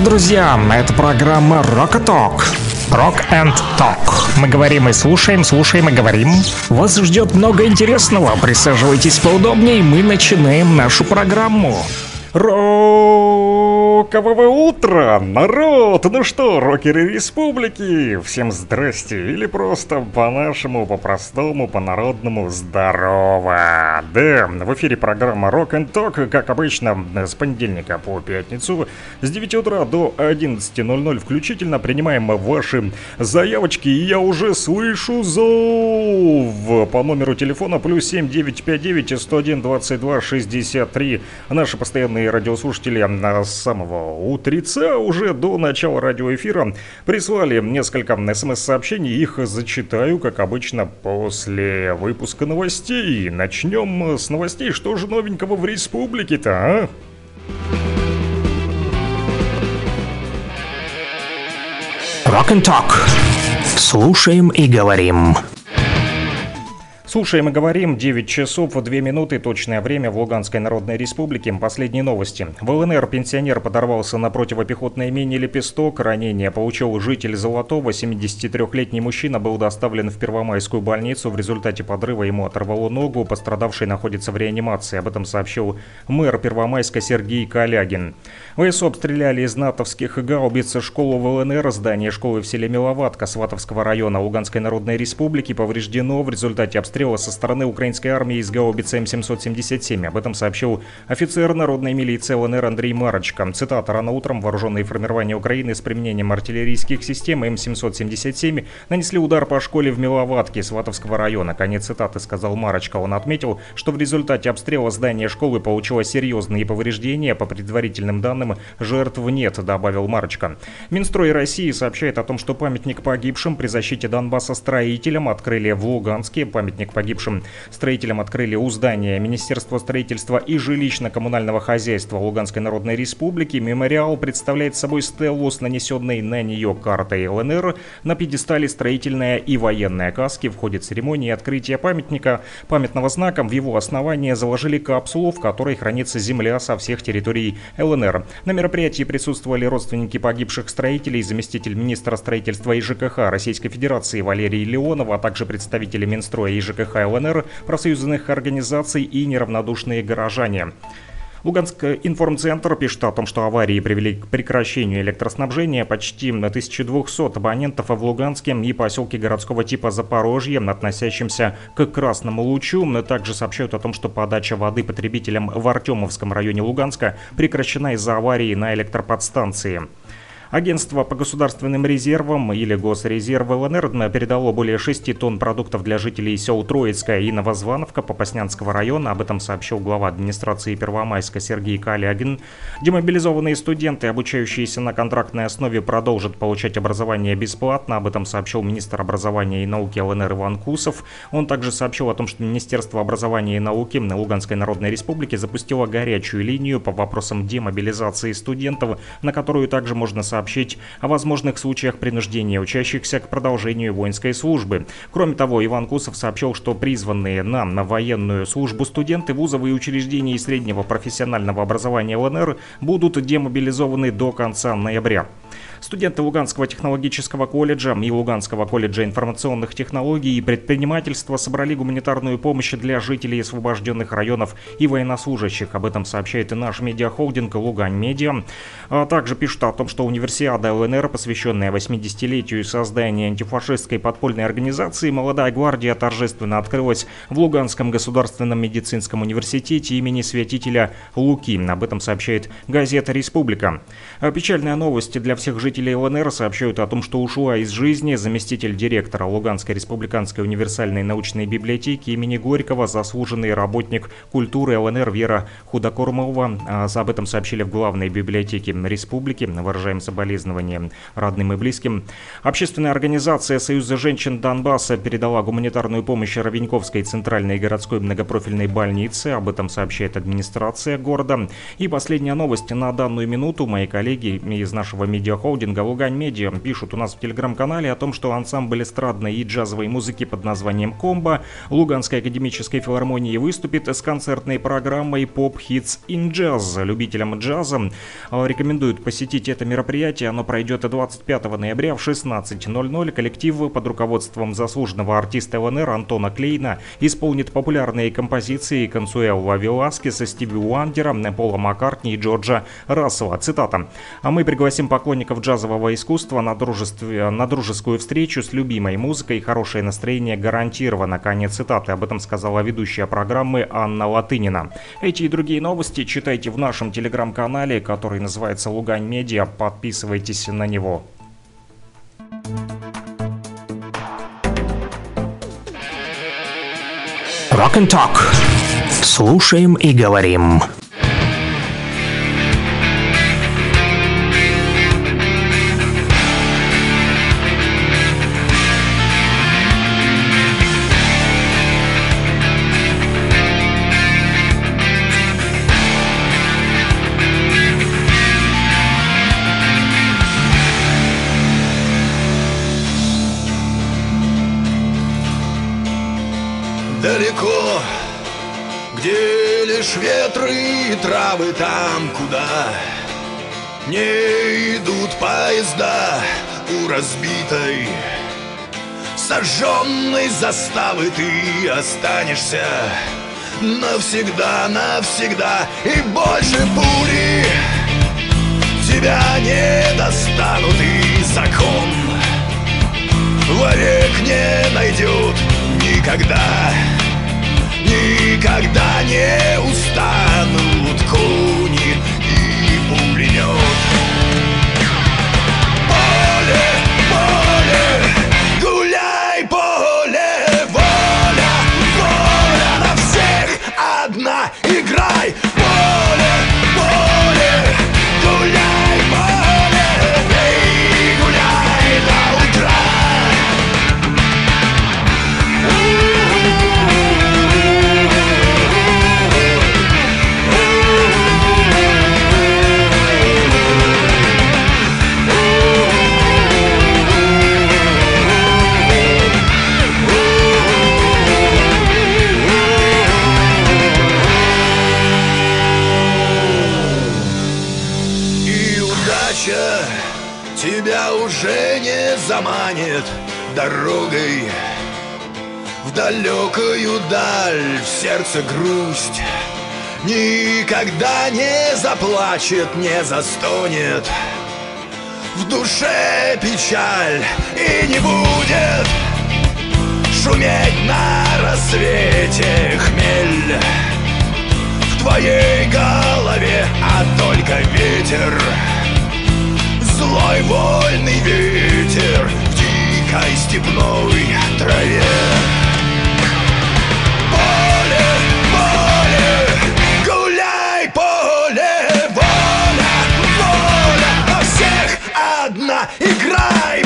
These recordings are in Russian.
Привет, друзья! Это программа Rock Talk. Rock and Talk. Мы говорим и слушаем, слушаем и говорим. Вас ждет много интересного. Присаживайтесь поудобнее, мы начинаем нашу программу. Рокового утра, народ! Ну что, рокеры республики, всем здрасте, или просто по-нашему, по-простому, по-народному здорово. Да, в эфире программа Rock and Talk, как обычно, с понедельника по пятницу, с 9 утра до 11.00 включительно принимаем ваши заявочки, и я уже слышу зов по номеру телефона плюс 7 959 101 22 63. Наши постоянные радиослушатели с самого утреца уже до начала радиоэфира прислали несколько смс-сообщений. Их зачитаю, как обычно, после выпуска новостей. Начнем с новостей. Что же новенького в республике-то, а? Rock and Talk. Слушаем и говорим. Слушаем и говорим. 9 часов 2 минуты. Точное время в Луганской Народной Республике. Последние новости. В ЛНР пенсионер подорвался на противопехотной мине «Лепесток». Ранение получил житель Золотого. 73-летний мужчина был доставлен в Первомайскую больницу. В результате подрыва ему оторвало ногу. Пострадавший находится в реанимации. Об этом сообщил мэр Первомайска Сергей Калягин. ВСУ обстреляли из натовских гаубиц школу в ЛНР. Здание школы в селе Миловатка Сватовского района Луганской Народной Республики повреждено в результате обстрела обстрела со стороны украинской армии из гаубицы М777. Об этом сообщил офицер народной милиции ЛНР Андрей Марочка. Цитата. «Рано утром вооруженные формирования Украины с применением артиллерийских систем М777 нанесли удар по школе в Миловатке Сватовского района». Конец цитаты, сказал Марочка. Он отметил, что в результате обстрела здания школы получило серьезные повреждения. По предварительным данным, жертв нет, добавил Марочка. Минстрой России сообщает о том, что памятник погибшим при защите Донбасса строителям открыли в Луганске. Памятник памятник погибшим строителям открыли у здания Министерства строительства и жилищно-коммунального хозяйства Луганской Народной Республики. Мемориал представляет собой стеллу с нанесенной на нее картой ЛНР. На пьедестале строительная и военная каски. В ходе церемонии открытия памятника памятного знака в его основании заложили капсулу, в которой хранится земля со всех территорий ЛНР. На мероприятии присутствовали родственники погибших строителей, заместитель министра строительства и ЖКХ Российской Федерации Валерий Леонов, а также представители Минстроя и ЖКХ ЖКХ ЛНР, профсоюзных организаций и неравнодушные горожане. Луганск информцентр пишет о том, что аварии привели к прекращению электроснабжения почти 1200 абонентов в Луганске и поселке городского типа Запорожье, относящимся к Красному Лучу. Также сообщают о том, что подача воды потребителям в Артемовском районе Луганска прекращена из-за аварии на электроподстанции. Агентство по государственным резервам или Госрезерв ЛНР передало более 6 тонн продуктов для жителей сел Троицкая и Новозвановка Попаснянского района. Об этом сообщил глава администрации Первомайска Сергей Калягин. Демобилизованные студенты, обучающиеся на контрактной основе, продолжат получать образование бесплатно. Об этом сообщил министр образования и науки ЛНР Иван Кусов. Он также сообщил о том, что Министерство образования и науки на Луганской Народной Республике запустило горячую линию по вопросам демобилизации студентов, на которую также можно сообщить сообщить о возможных случаях принуждения учащихся к продолжению воинской службы. Кроме того, Иван Кусов сообщил, что призванные нам на военную службу студенты вузов и учреждений среднего профессионального образования ЛНР будут демобилизованы до конца ноября. Студенты Луганского технологического колледжа и Луганского колледжа информационных технологий и предпринимательства собрали гуманитарную помощь для жителей освобожденных районов и военнослужащих. Об этом сообщает и наш медиахолдинг Лугань Медиа. А также пишут о том, что универсиада ЛНР, посвященная 80-летию создания антифашистской подпольной организации «Молодая гвардия», торжественно открылась в Луганском государственном медицинском университете имени святителя Луки. Об этом сообщает газета «Республика». А печальная новость для всех жителей Жители ЛНР сообщают о том, что ушла из жизни заместитель директора Луганской республиканской универсальной научной библиотеки имени Горького, заслуженный работник культуры ЛНР Вера Худокормова. А об этом сообщили в главной библиотеке республики. Выражаем соболезнования родным и близким. Общественная организация Союза женщин Донбасса передала гуманитарную помощь Ровеньковской центральной городской многопрофильной больнице. Об этом сообщает администрация города. И последняя новость. На данную минуту мои коллеги из нашего медиахолдинга холдинга «Лугань Медиа» пишут у нас в телеграм-канале о том, что ансамбль эстрадной и джазовой музыки под названием «Комбо» Луганской академической филармонии выступит с концертной программой «Pop Hits in Jazz». Любителям джаза э, рекомендуют посетить это мероприятие. Оно пройдет 25 ноября в 16.00. Коллектив под руководством заслуженного артиста ЛНР Антона Клейна исполнит популярные композиции Консуэлла Веласкеса, Стиви Уандера, Пола Маккартни и Джорджа Рассела. Цитата. «А мы пригласим поклонников джазового искусства на, дружестве, на дружескую встречу с любимой музыкой. Хорошее настроение гарантировано». Конец цитаты. Об этом сказала ведущая программы Анна Латынина. Эти и другие новости читайте в нашем телеграм-канале, который называется «Лугань Медиа». Подписывайтесь на него. Rock and Talk. Слушаем и говорим. Травы там, куда Не идут поезда у разбитой Сожженной заставы ты останешься Навсегда, навсегда И больше пули Тебя не достанут и закон Вовек не найдет никогда Никогда не устанут. Куни сердце грусть. Никогда не заплачет, не застонет. В душе печаль и не будет. Шуметь на рассвете хмель. В твоей голове, а только ветер. Злой вольный ветер в дикой степной траве одна, играй,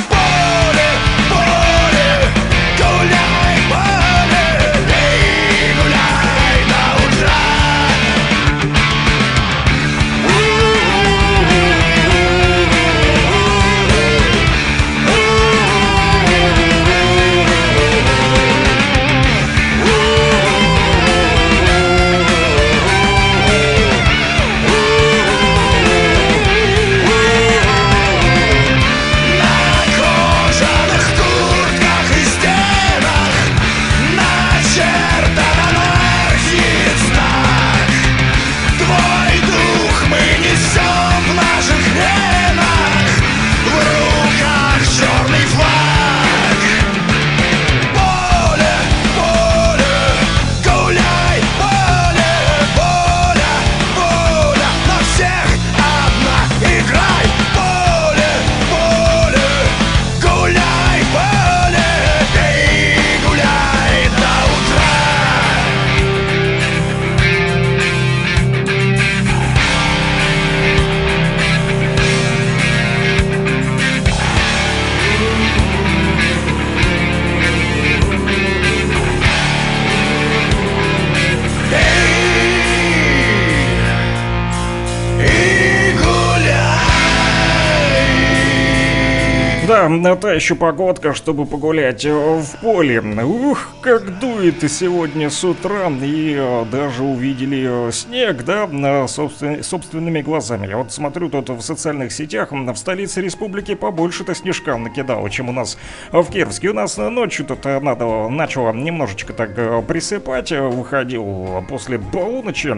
Да, та еще погодка, чтобы погулять в поле. Ух, как дует сегодня с утра. И даже увидели снег, да, собствен, собственными глазами. Я вот смотрю тут в социальных сетях, в столице республики побольше-то снежка накидало, чем у нас в Кировске. У нас ночью тут надо, начало немножечко так присыпать. Выходил после полуночи,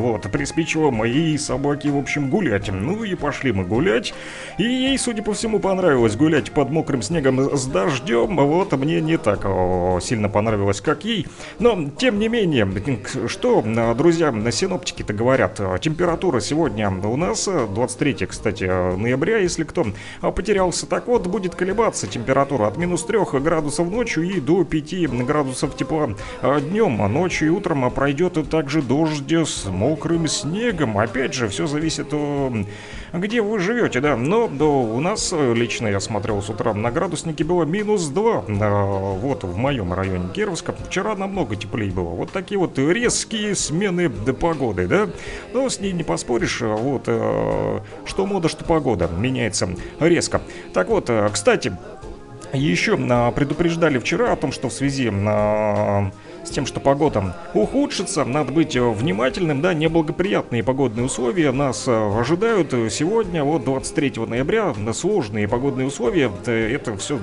вот, приспичило мои собаки, в общем, гулять. Ну и пошли мы гулять. И ей, судя по всему, понравилось гулять под мокрым снегом с дождем, вот мне не так сильно понравилось, как ей. Но, тем не менее, что, друзья, синоптики-то говорят, температура сегодня у нас 23, кстати, ноября, если кто потерялся. Так вот, будет колебаться температура от минус 3 градусов ночью и до 5 градусов тепла днем. Ночью и утром пройдет также дождь с мокрым снегом. Опять же, все зависит от где вы живете, да. Но да, у нас лично я смотрел с утра на градуснике было минус 2. А, вот в моем районе Кировска. Вчера намного теплее было. Вот такие вот резкие смены погоды, да. Но с ней не поспоришь. Вот э, что мода, что погода меняется резко. Так вот, э, кстати, еще а, предупреждали вчера о том, что в связи на тем, что погода ухудшится, надо быть внимательным, да, неблагоприятные погодные условия нас э, ожидают. Сегодня, вот 23 ноября, сложные погодные условия, это все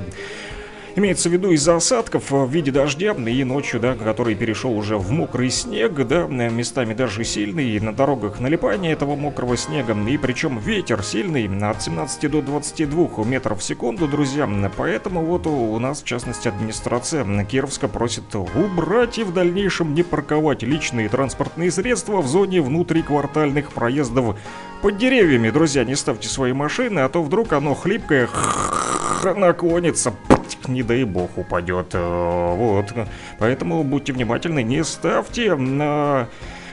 Имеется в виду из-за осадков в виде дождя и ночью, да, который перешел уже в мокрый снег, да, местами даже сильный, и на дорогах налипание этого мокрого снега, и причем ветер сильный от 17 до 22 метров в секунду, друзья, поэтому вот у нас, в частности, администрация Кировска просит убрать и в дальнейшем не парковать личные транспортные средства в зоне внутриквартальных проездов под деревьями, друзья, не ставьте свои машины, а то вдруг оно хлипкое наклонится, не дай бог упадет. Э, вот. Поэтому будьте внимательны, не ставьте на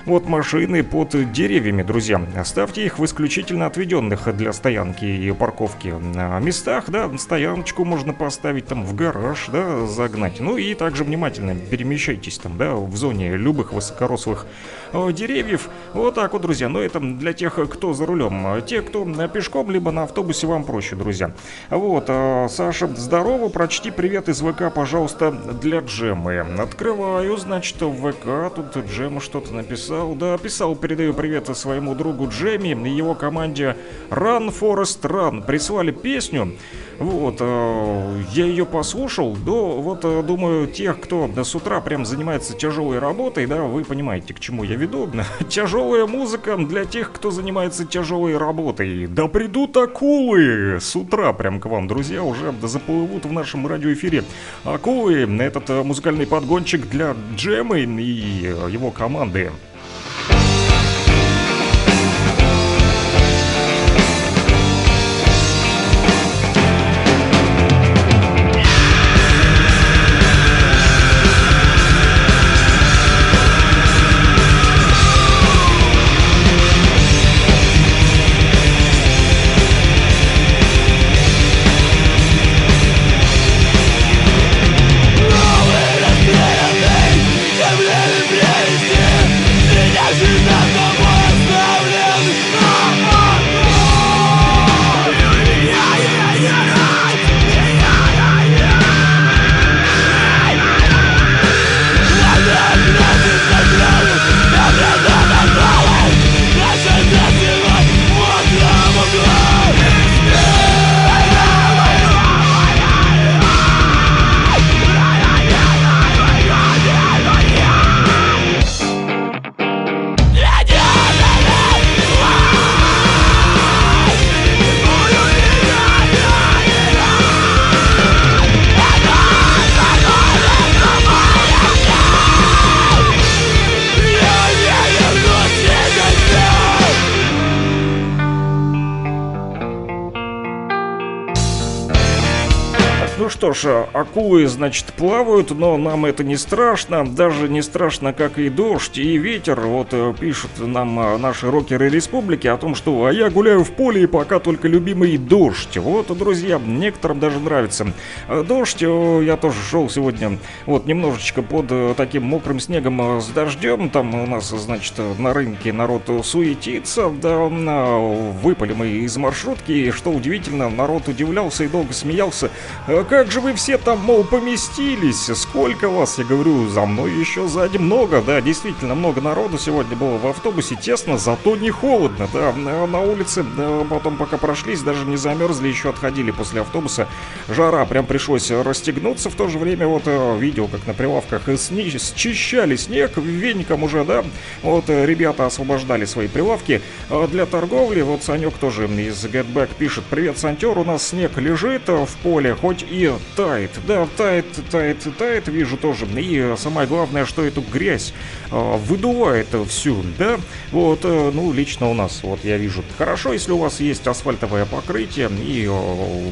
вот машины под деревьями, друзья. Ставьте их в исключительно отведенных для стоянки и парковки местах, да, стояночку можно поставить там в гараж, да, загнать. Ну и также внимательно перемещайтесь там, да, в зоне любых высокорослых э, деревьев. Вот так вот, друзья. Но это для тех, кто за рулем. Те, кто пешком, либо на автобусе, вам проще, друзья. Вот, э, Саша, здорово, прочти привет из ВК, пожалуйста, для Джемы. Открываю, значит, в ВК, тут Джема что-то написал писал, да, писал, передаю привет своему другу Джемми и его команде Run Forest Run. Прислали песню, вот, э, я ее послушал, да, вот, э, думаю, тех, кто да, с утра прям занимается тяжелой работой, да, вы понимаете, к чему я веду. Тяжелая музыка для тех, кто занимается тяжелой работой. Да придут акулы с утра прям к вам, друзья, уже заплывут в нашем радиоэфире. Акулы, этот э, музыкальный подгончик для Джемы и его команды. Акулы, значит, плавают, но нам это не страшно. Даже не страшно, как и дождь, и ветер. Вот э, пишут нам э, наши рокеры республики о том, что «А я гуляю в поле, и пока только любимый дождь». Вот, друзья, некоторым даже нравится. Э, дождь, я тоже шел сегодня, вот, немножечко под таким мокрым снегом с дождем. Там у нас, значит, на рынке народ суетится. Да, выпали мы из маршрутки, и что удивительно, народ удивлялся и долго смеялся. «А как же вы все там, мол, поместились? Сколько вас? Я говорю, за мной еще сзади много. Да, действительно, много народу сегодня было в автобусе. Тесно, зато не холодно. Да, на улице да, потом пока прошлись, даже не замерзли, еще отходили после автобуса. Жара, прям пришлось расстегнуться. В то же время вот э, видел, как на прилавках сни- счищали снег веником уже, да. Вот э, ребята освобождали свои прилавки э, для торговли. Вот Санек тоже из Getback пишет. Привет, Сантер, у нас снег лежит в поле, хоть и тает. Да, тает, тает, тает, вижу тоже. И самое главное, что эту грязь э, выдувает всю, да? Вот, э, ну, лично у нас, вот я вижу. Хорошо, если у вас есть асфальтовое покрытие и э,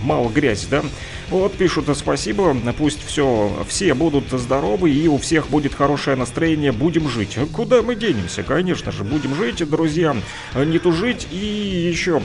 мало грязи, да? Вот, пишут спасибо, пусть все, все будут здоровы и у всех будет хорошее настроение, будем жить. Куда мы денемся? Конечно же, будем жить, друзья, не тужить. И еще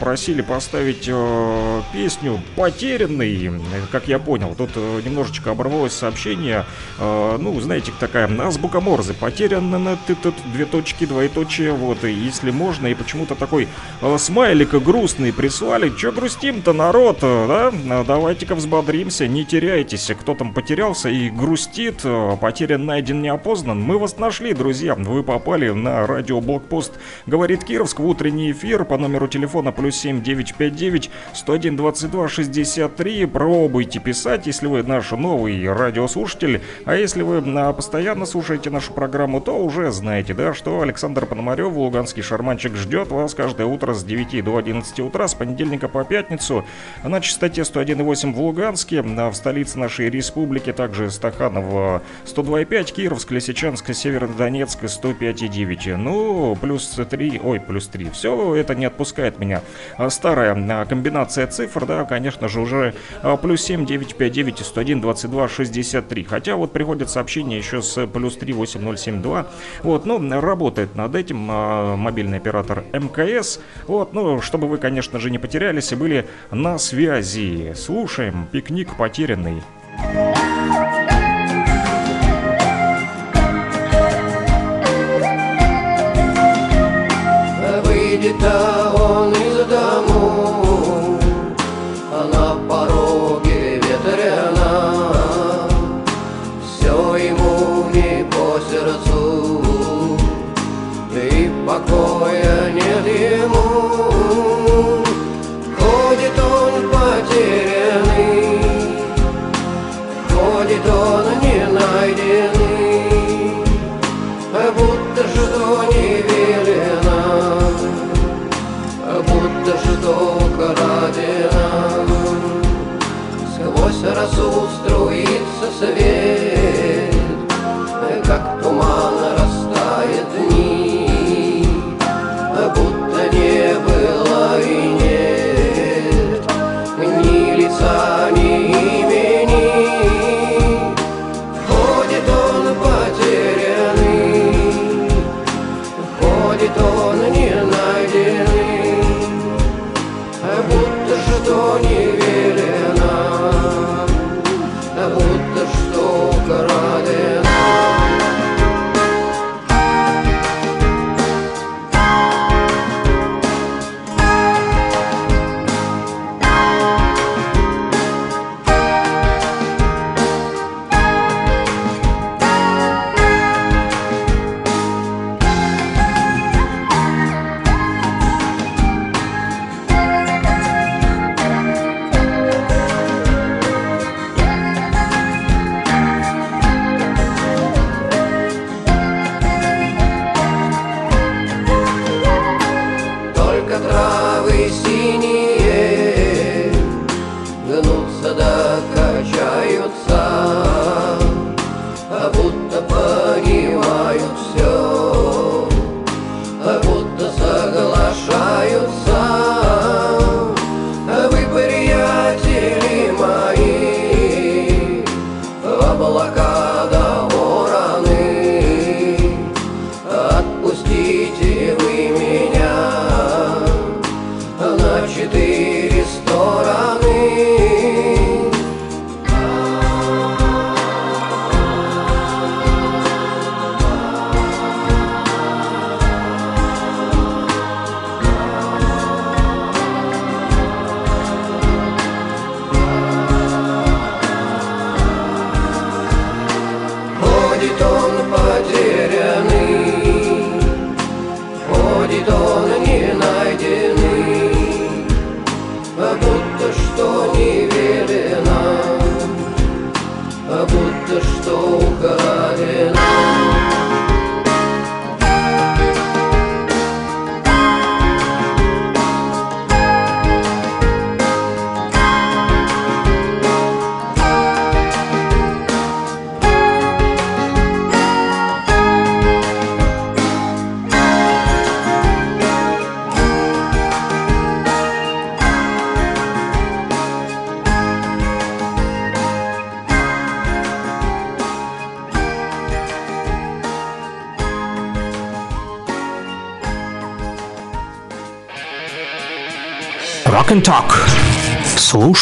просили поставить э, песню «Потерянный», как я понял. Тут э, немножечко оборвалось сообщение, э, ну, знаете, такая азбука Морзе, потерян на ты тут две точки, двоеточие, вот, и если можно, и почему-то такой э, смайлик грустный прислали. Че грустим-то, народ, да? Давайте давайте-ка взбодримся, не теряйтесь. Кто там потерялся и грустит, э, потерян, найден, не опознан. Мы вас нашли, друзья. Вы попали на радио Блокпост. Говорит Кировск в утренний эфир по номеру телефона плюс 7959 101 22 63. Пробуйте писать, если вы наш новый радиослушатель. А если вы а, постоянно слушаете нашу программу, то уже знаете, да, что Александр Пономарев, луганский шарманчик, ждет вас каждое утро с 9 до 11 утра, с понедельника по пятницу на частоте 101,8 в Луганске, а в столице нашей республики, также Стаханов 102,5, Кировск, Лисичанск, Северодонецк 105,9. Ну, плюс 3, ой, плюс 3. Все это не отпускает меня. А старая а, комбинация цифр, да, конечно же, уже плюс 7, 9, 5, 9, 101, 22, 63. Хотя вот приходят сообщения еще с плюс 3, 8, 0, 7, 2. Вот, ну, работает над этим мобильный оператор МКС. Вот, ну, чтобы вы, конечно же, не потерялись и были на связи. Слушай слушаем «Пикник потерянный». Выйдет он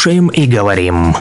Слушаем и говорим.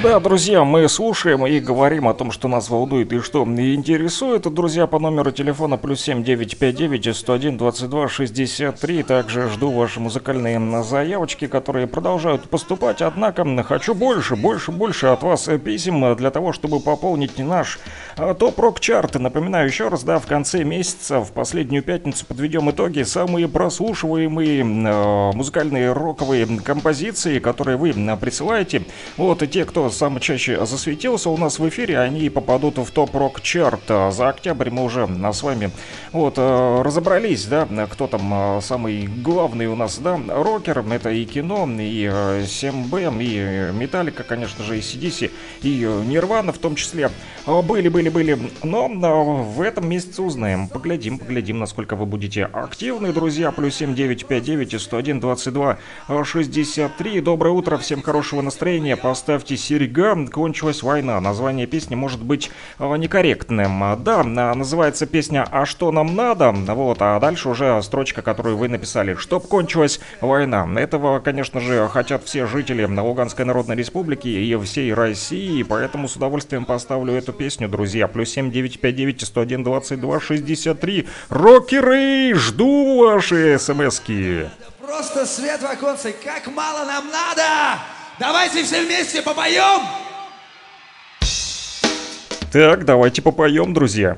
Да, друзья, мы слушаем и говорим о том, что нас волнует и что интересует. Друзья, по номеру телефона плюс семь девять пять девять сто один двадцать два шестьдесят три. Также жду ваши музыкальные заявочки, которые продолжают поступать. Однако хочу больше, больше, больше от вас писем для того, чтобы пополнить наш а, топ-рок чарт. Напоминаю еще раз, да, в конце месяца, в последнюю пятницу подведем итоги. Самые прослушиваемые э, музыкальные роковые композиции, которые вы э, присылаете. Вот и те, кто самый чаще засветился у нас в эфире, они попадут в топ-рок чарт. А За октябрь мы уже а, с вами вот э, разобрались, да, кто там э, самый главный у нас, да, рокер. Это и кино, и э, 7B, и э, Металлика, конечно же, и CDC, и э, Нирвана в том числе. А, Были, были, были. Но а, в этом месяце узнаем. Поглядим, поглядим, насколько вы будете активны, друзья. Плюс 7959 и 101 22 63. Доброе утро, всем хорошего настроения. Поставьте серега. Кончилась война. Название песни может быть а, некорректным. Да, а, называется песня «А что нам надо?» Вот, а дальше уже строчка, которую вы написали. «Чтоб кончилась война». Этого, конечно же, хотят все жители Луганской Народной Республики и всей России, поэтому с удовольствием поставлю эту песню, друзья. Плюс 7959 101 22 63. Рокеры, жду ваши смски. Просто свет в оконце, как мало нам надо! Давайте все вместе попоем! Так, давайте попоем, друзья.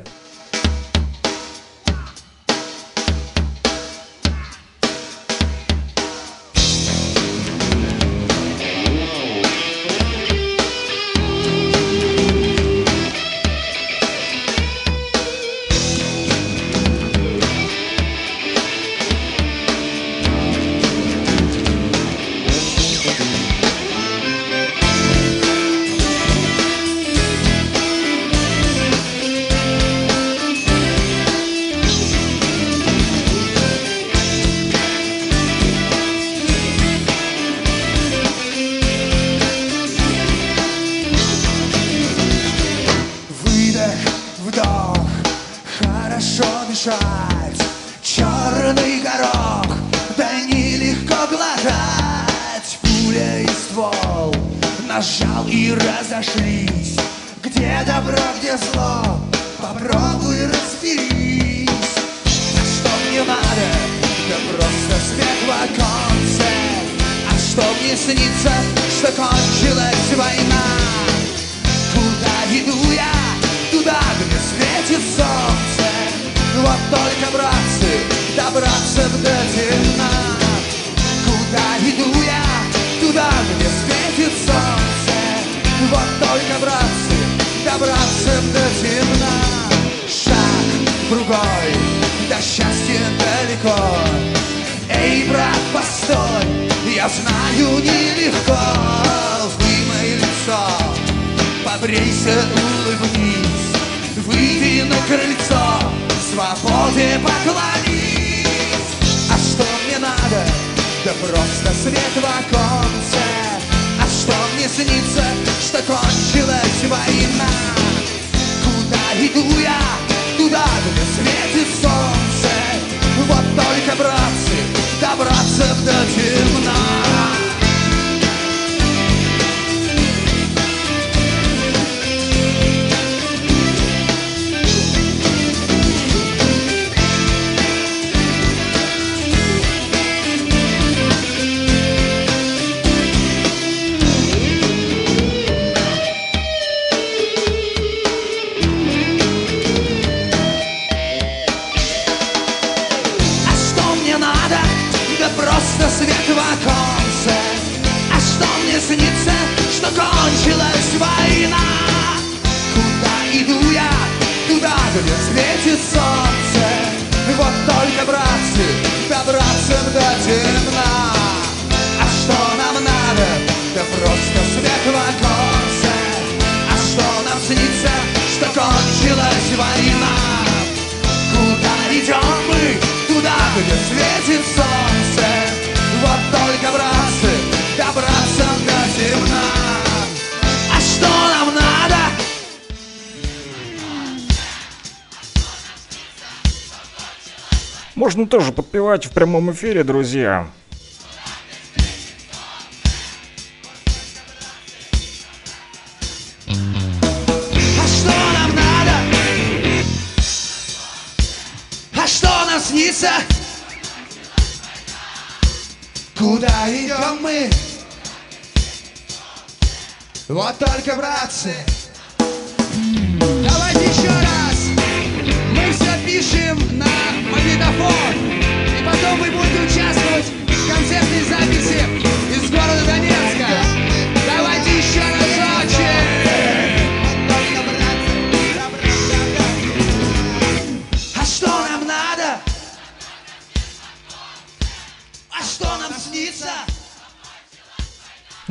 Тоже подпевать в прямом эфире, друзья.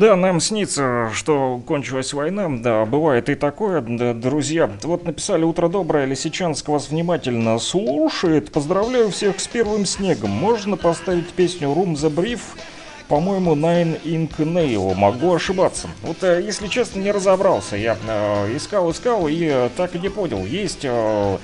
Да, нам снится, что кончилась война. Да, бывает и такое. Да, друзья, вот написали «Утро доброе». Лисичанск вас внимательно слушает. Поздравляю всех с первым снегом. Можно поставить песню «Room the Brief»? По-моему, Nine Ink Nail. Могу ошибаться. Вот, э, если честно, не разобрался. Я э, искал, искал и э, так и не понял. Есть... э,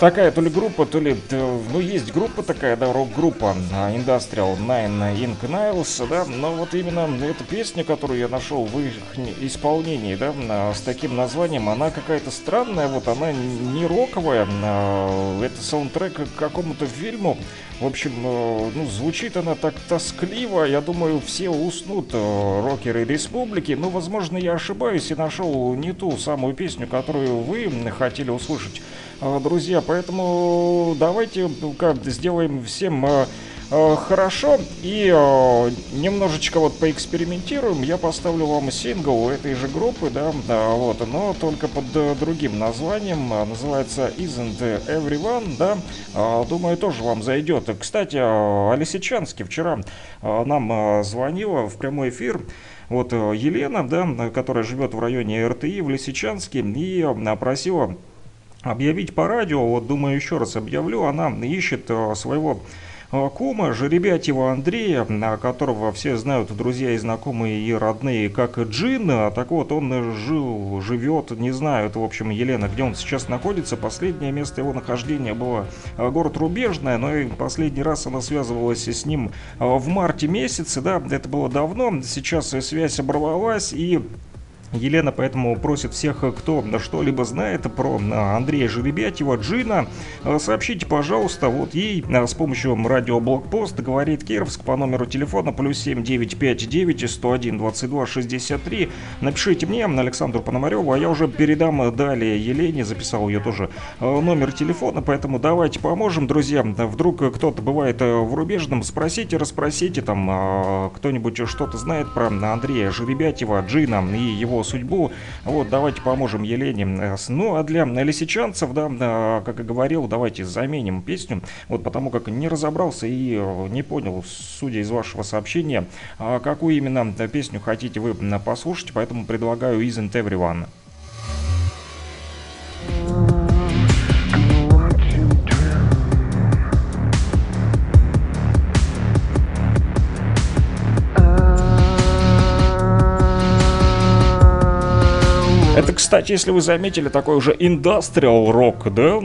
Такая то ли группа, то ли, э, ну, есть группа такая, да, рок-группа а, Industrial Nine Ink Nails, да, но вот именно эта песня, которую я нашел в их не- исполнении, да, а, с таким названием, она какая-то странная, вот она не роковая, а, это саундтрек к какому-то фильму, в общем, э, ну, звучит она так тоскливо, я думаю, все уснут, э, рокеры республики, но, возможно, я ошибаюсь и нашел не ту самую песню, которую вы хотели услышать. А, Друзья, поэтому давайте как сделаем всем а, а, хорошо и немножечко вот поэкспериментируем. Я поставлю вам сингл этой же группы, да, да, вот, но только под э, другим названием. Называется Isn't Everyone, да. Думаю, тоже вам зайдет. Кстати, а, о Лисичанске вчера нам звонила в прямой эфир вот э, Елена, да, которая живет в районе РТИ в Лисичанске и просила объявить по радио, вот думаю еще раз объявлю, она ищет э, своего э, кума Жеребятьева Андрея, которого все знают друзья и знакомые и родные как Джин, А так вот он жил, живет, не знаю, это в общем Елена, где он сейчас находится, последнее место его нахождения было э, город Рубежное, но и последний раз она связывалась с ним в марте месяце, да, это было давно, сейчас связь оборвалась и Елена поэтому просит всех, кто что-либо знает про а, Андрея Жеребятьева, Джина, а, сообщите, пожалуйста, вот ей с помощью радио Блокпост говорит Кировск по номеру телефона плюс 7959 101 22 63. Напишите мне, Александру Пономареву, а я уже передам далее Елене, записал ее тоже номер телефона, поэтому давайте поможем, друзья. Вдруг кто-то бывает в Рубежном, спросите, расспросите, там кто-нибудь что-то знает про Андрея Жеребятьева, Джина и его судьбу. Вот, давайте поможем Елене. Э, Ну, а для лисичанцев, да, э, как и говорил, давайте заменим песню. Вот потому как не разобрался и э, не понял, судя из вашего сообщения, а какую именно песню хотите вы послушать, поэтому предлагаю Isn't Everyone. Кстати, если вы заметили, такой уже индастриал рок, да?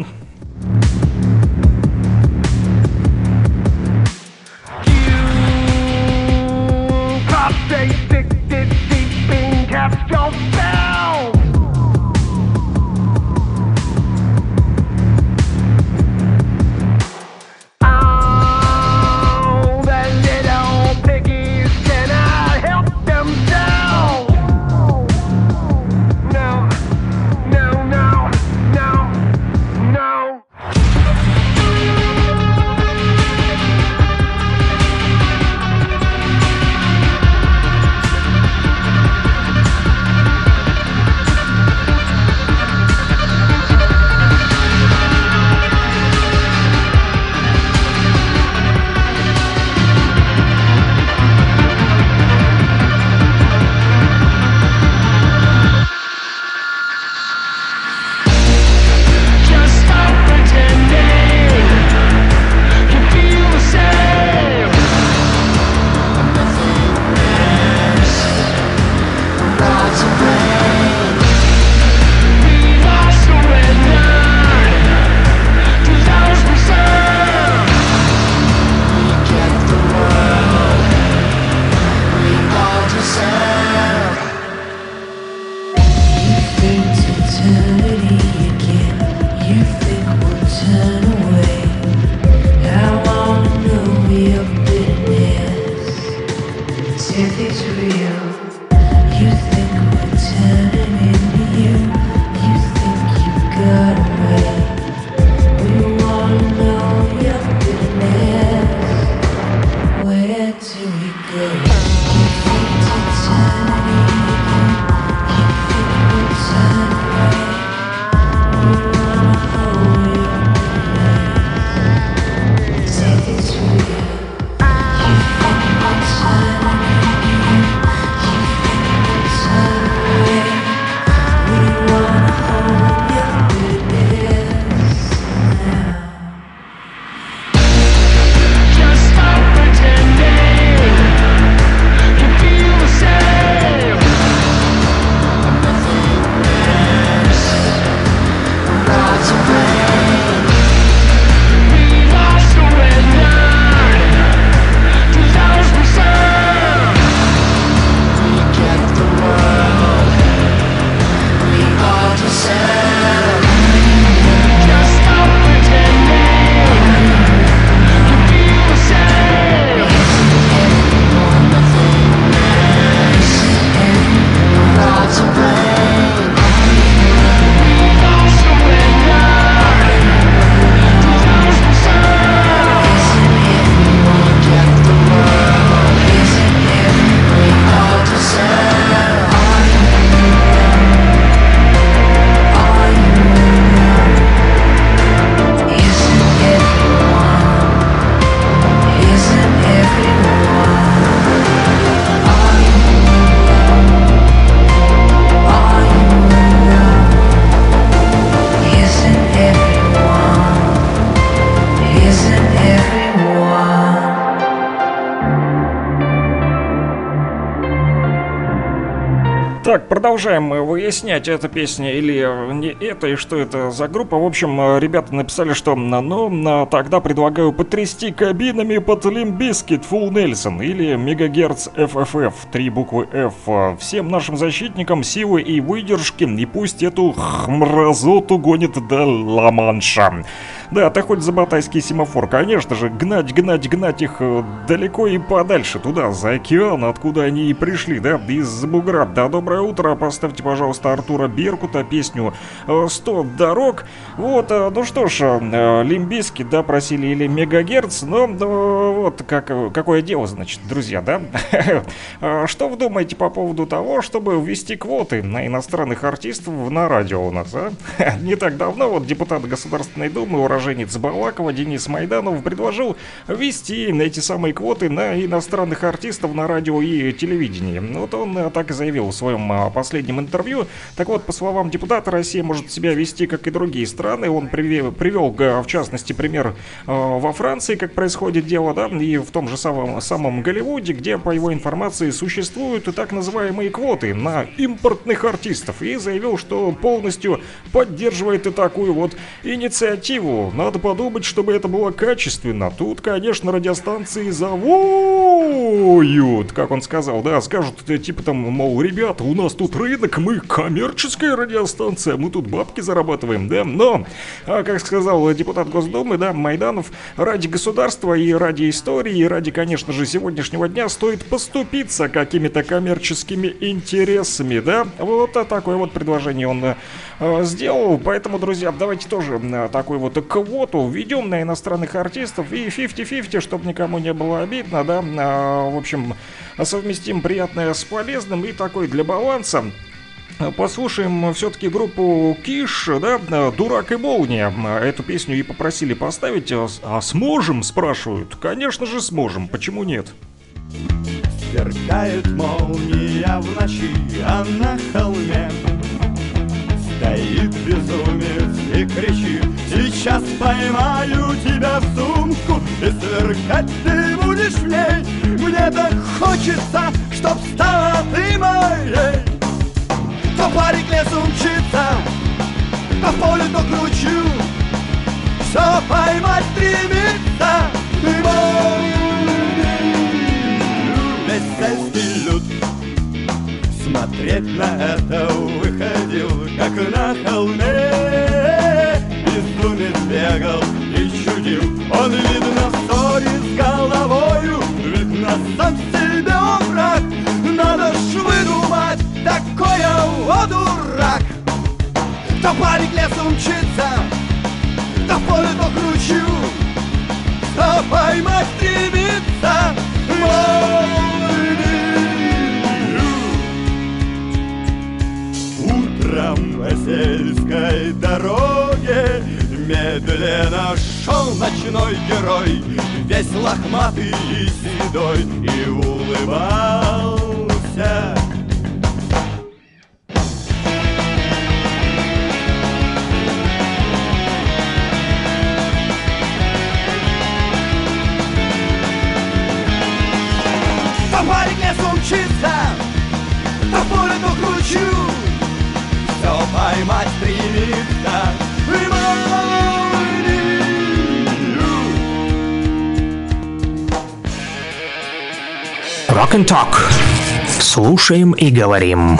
Продолжаем мы выяснять, эта песня или не это, и что это за группа. В общем, ребята написали, что ну, тогда предлагаю потрясти кабинами под Limp Bizkit Full Nelson или Megaherz FFF, три буквы F. Всем нашим защитникам силы и выдержки, и пусть эту мразоту гонит до Ла-Манша. Да, ты хоть за батайский семафор, конечно же, гнать, гнать, гнать их э, далеко и подальше, туда, за океан, откуда они и пришли, да, из бугра. Да, доброе утро, поставьте, пожалуйста, Артура Беркута песню «100 дорог». Вот, э, ну что ж, э, Limp Bizkit, да, просили или Megaherz, но вот как, какое дело, значит, друзья, да? Что вы думаете по поводу того, чтобы ввести квоты на иностранных артистов на радио у нас, а? Не так давно вот депутат Государственной Думы, уроженец Балакова Денис Майданов предложил ввести эти самые квоты на иностранных артистов на радио и телевидении. Вот он э, так и заявил в своем а, последнем интервью. Так вот, по словам депутата, Россия может себя вести, как и другие страны. Он привел, привел в частности, пример во Франции, как происходит дело, да, и в том же самом, самом Голливуде, где, по его информации, существуют так называемые квоты на импортных артистов. И заявил, что полностью поддерживает и такую вот инициативу. Надо подумать, чтобы это было качественно. Тут, конечно, радиостанции завоют, как он сказал, да, скажут, типа там, мол, ребята, у нас тут рынок, мы коммерческая радиостанция, мы тут бабки зарабатываем, да, но, а, как сказал депутат Госдумы, да, Майданов, ради государства и ради истории, и ради, конечно же, сегодняшнего дня стоит поступиться какими-то коммерческими интересами, да, вот такое вот предложение он э, сделал, поэтому, друзья, давайте тоже э, такую вот квоту введем на иностранных артистов и 50-50, чтобы никому не было обидно, да, э, в общем, совместим приятное с полезным и такой для баланса Послушаем все-таки группу Киш, да, «Дурак и молния». Эту песню и попросили поставить. А сможем, спрашивают? Конечно же сможем, почему нет? Сверкает молния в ночи, а на холме Стоит безумец и кричит Сейчас поймаю тебя в сумку И сверкать ты будешь в ней. Мне так хочется, чтоб стала ты моей. То парень к лесу мчится По полю то кручу. Все поймать стремится Весь сельский люд Смотреть на это выходил, как на холме. Безумец бегал и чудил Он, видно, в с головою Видно, сам себе он враг. Надо ж выдумать такое, о, дурак. То парень к лесу мчится То в поле то кручу То поймать стремится Утром по сельской дороге Медленно шел ночной герой Весь лохматый и седой И улыбался. Топорик лесом мчится, а в поле то кручу Все поймать стремится Rock and Talk. Слушаем и говорим.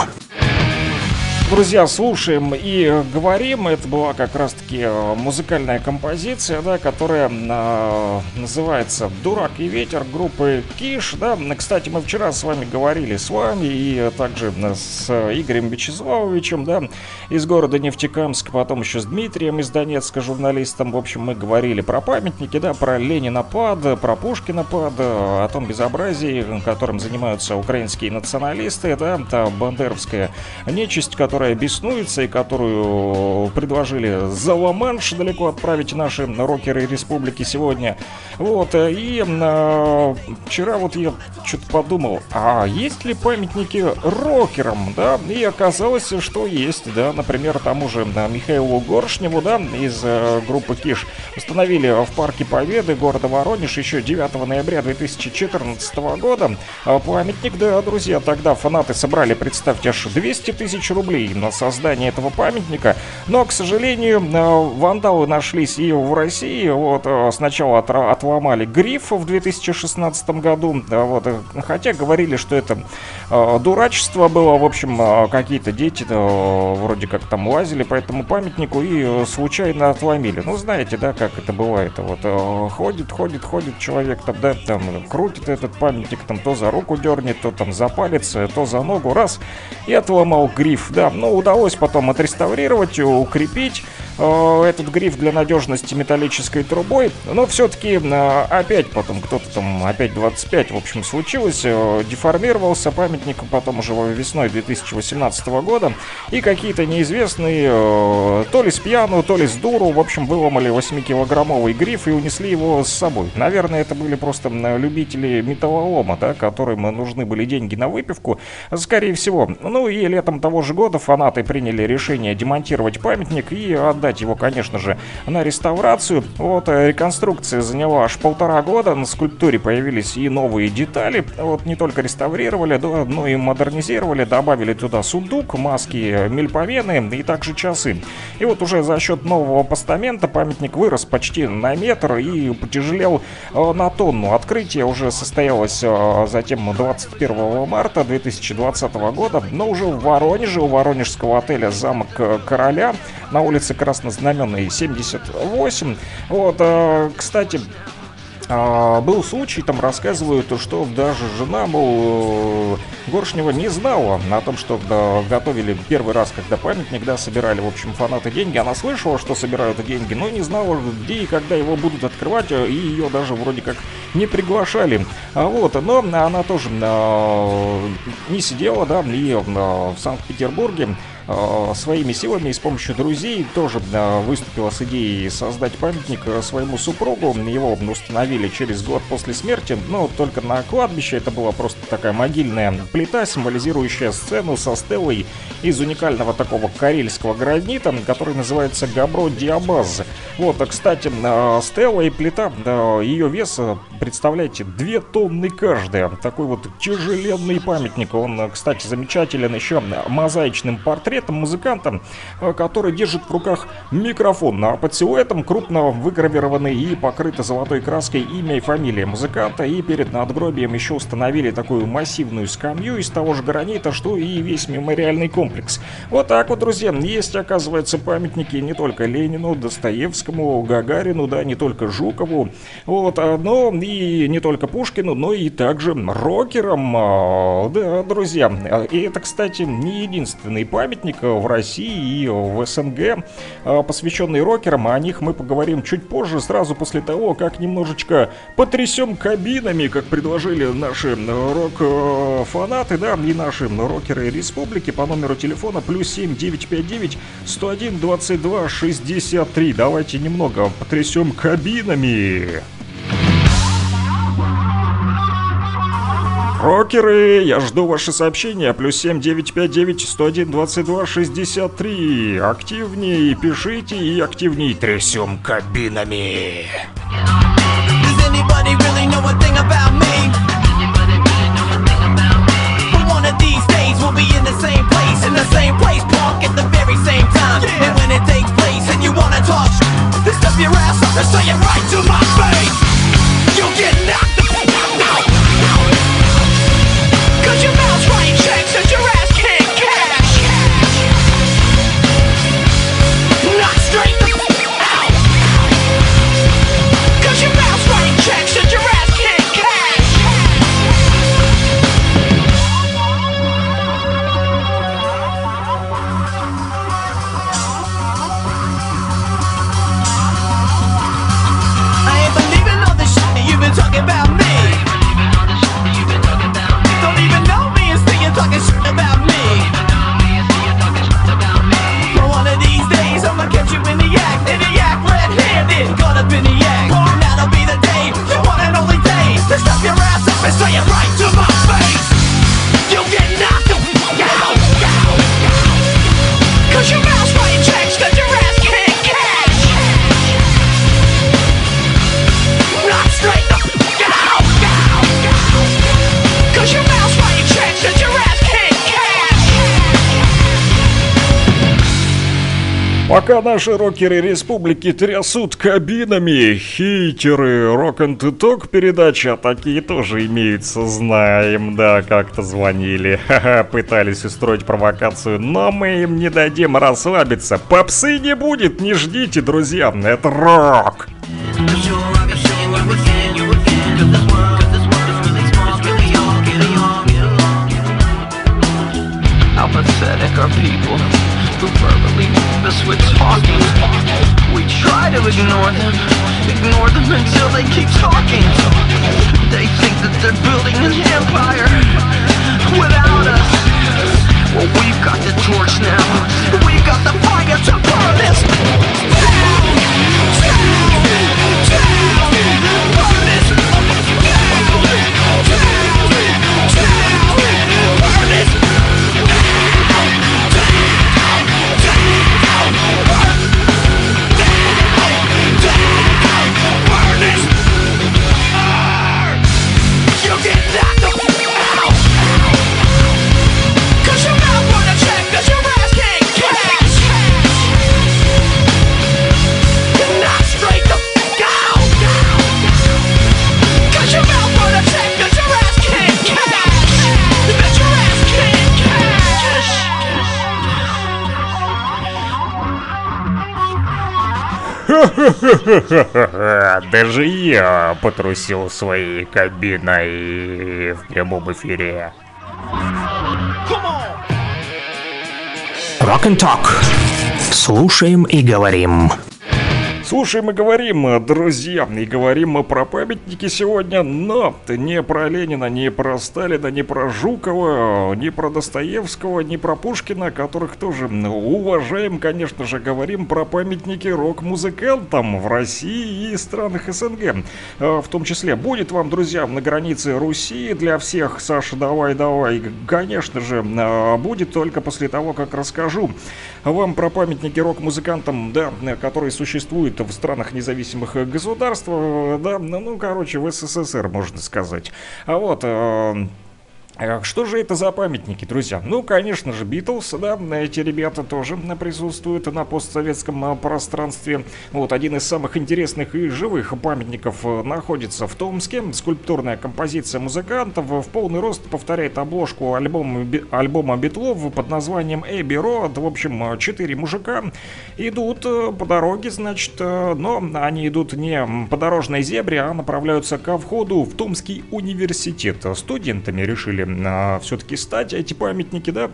Друзья, слушаем и э, говорим. Это была как раз-таки э, музыкальная композиция, да, которая э, называется «Дурак и ветер» группы Киш. Да. Кстати, мы вчера с вами говорили с вами и также с Игорем Вячеславовичем да, из города Нефтекамск, потом еще с Дмитрием из Донецка, журналистом. В общем, мы говорили про памятники, да, про Ленина пад, про Пушкина пад, о том безобразии, которым занимаются украинские националисты, да, та бандеровская нечисть, которая которая беснуется и которую предложили за Ла-Манш далеко отправить наши рокеры республики сегодня. Вот, и э, вчера вот я что-то подумал, а есть ли памятники рокерам, да? И оказалось, что есть, да, например, тому же Михаилу Горшневу, да, из э, группы Киш, установили в парке Победы города Воронеж еще 9 ноября 2014 года памятник, да, друзья, тогда фанаты собрали, представьте, аж 200 тысяч рублей на создание этого памятника. Но, к сожалению, э, вандалы нашлись и в России. Вот э, сначала отломали гриф в 2016 году. Вот, э, хотя говорили, что это дурачество было. В общем, какие-то дети вроде как там лазили по этому памятнику и случайно отломили. Ну, знаете, да, как это бывает. Вот ходит, ходит, ходит человек там, да, там крутит этот памятник, там то за руку дернет, то там за палец, то за ногу, раз, и отломал гриф. Да, ну, удалось потом отреставрировать, укрепить. э, этот гриф для надежности металлической трубой, но все-таки э, опять потом кто-то там, опять 25, в общем, случилось, э, деформировался памятник потом уже весной 2018 года, и какие-то неизвестные, то ли с пьяну, то ли с дуру, в общем, выломали 8-килограммовый гриф и унесли его с собой. Наверное, это были просто любители металлолома, да, которым нужны были деньги на выпивку, скорее всего. Ну и летом того же года фанаты приняли решение демонтировать памятник и отдать его, конечно же, на реставрацию. Вот э, реконструкция заняла аж полтора года, на скульптуре появились и новые детали. Вот не только реставрировали, но и модернизировали, добавили туда сундук, маски, мельповены и также часы. И вот уже за счет нового постамента памятник вырос почти на метр и потяжелел э, на тонну. Открытие уже состоялось э, затем 21 марта 2020 года, но уже в Воронеже, у воронежского отеля «Замок Короля» на улице Краснознаменной 78. Вот, э, кстати, был случай, там рассказывают, что даже жена, мол, э, Горшнева не знала о том, что да, готовили первый раз, когда памятник, да, собирали, в общем, фанаты деньги. Она слышала, что собирают деньги, но не знала, где и когда его будут открывать, э, и ее даже вроде как не приглашали. А вот, но она тоже э, не сидела, да, и э, в Санкт-Петербурге своими силами и с помощью друзей тоже э, выступила с идеей создать памятник э, своему супругу. Его установили через год после смерти, но только на кладбище. Это была просто такая могильная плита, символизирующая сцену со стелой из уникального такого карельского гранита, который называется Габро Диабаз. Вот, а, кстати, э, стела и плита, э, ее вес, э, представляете, 2 тонны каждая. Такой вот тяжеленный памятник. Он, э, кстати, замечателен еще мозаичным портретом музыканта, э, который держит в руках микрофон. А под силуэтом крупно выгравированы и покрыты золотой краской имя и фамилия музыканта. И перед надгробием еще установили такую массивную скамью из того же гранита, что и весь мемориальный комплекс. Вот так вот, друзья, есть, оказывается, памятники не только Ленину, Достоевскому, Гагарину, да, не только Жукову, вот, а, но и не только Пушкину, но и также рокерам, а, да, друзья. И это, кстати, не единственный памятник а, в России и в СНГ, а, посвященный рокерам. О них мы поговорим чуть позже, сразу после того, как немножечко потрясем кабинами, как предложили наши рок-фанаты, да, и наши рокеры республики по номеру телефона плюс 7 959 101 22 63. Давайте немного потрясем кабинами. Рокеры, я жду ваши сообщения. Плюс 7 959 101 22 63. Активней пишите и активней трясем кабинами. Your ass up and say it right to my Наши рокеры республики трясут кабинами, хейтеры рок н ток передачи, а такие тоже имеются, знаем, да, как-то звонили, ха-ха, пытались устроить провокацию, но мы им не дадим расслабиться. Попсы не будет, не ждите, друзья, это рок! How pathetic are people who verbally miss with talking? ignore them, ignore them until they keep talking. They think that they're building an empire without us. Well, we've got the torch now. We've got the fire to burn this down, Даже я потрусил своей кабиной в прямом эфире. Rock and Talk. Слушаем и говорим. Слушаем и говорим, друзья, и говорим мы про памятники сегодня, но не про Ленина, не про Сталина, не про Жукова, не про Достоевского, не про Пушкина, которых тоже уважаем, конечно же, говорим про памятники рок-музыкантам в России и странах СНГ. Э, В том числе будет вам, друзья, на границе Руси для всех, Саша, давай, давай, конечно же, э, будет только после того, как расскажу вам про памятники рок-музыкантам, да, э, которые существуют в странах независимых э, государств, э, да, ну, короче, в СССР, можно сказать. А вот... э, Э, Что же это за памятники, друзья? Ну, конечно же, Битлз, да, эти ребята тоже э, присутствуют на постсоветском э, пространстве. Вот, один из самых интересных и живых памятников э, находится в Томске. Скульптурная композиция музыкантов в полный рост повторяет обложку альбома, альбома Битлов под названием Эбби Роад. В общем, э, четыре мужика идут э, по дороге, значит, э, но они идут не по дорожной зебре, а направляются ко входу в Томский университет. Студентами решили все-таки стать эти памятники, да?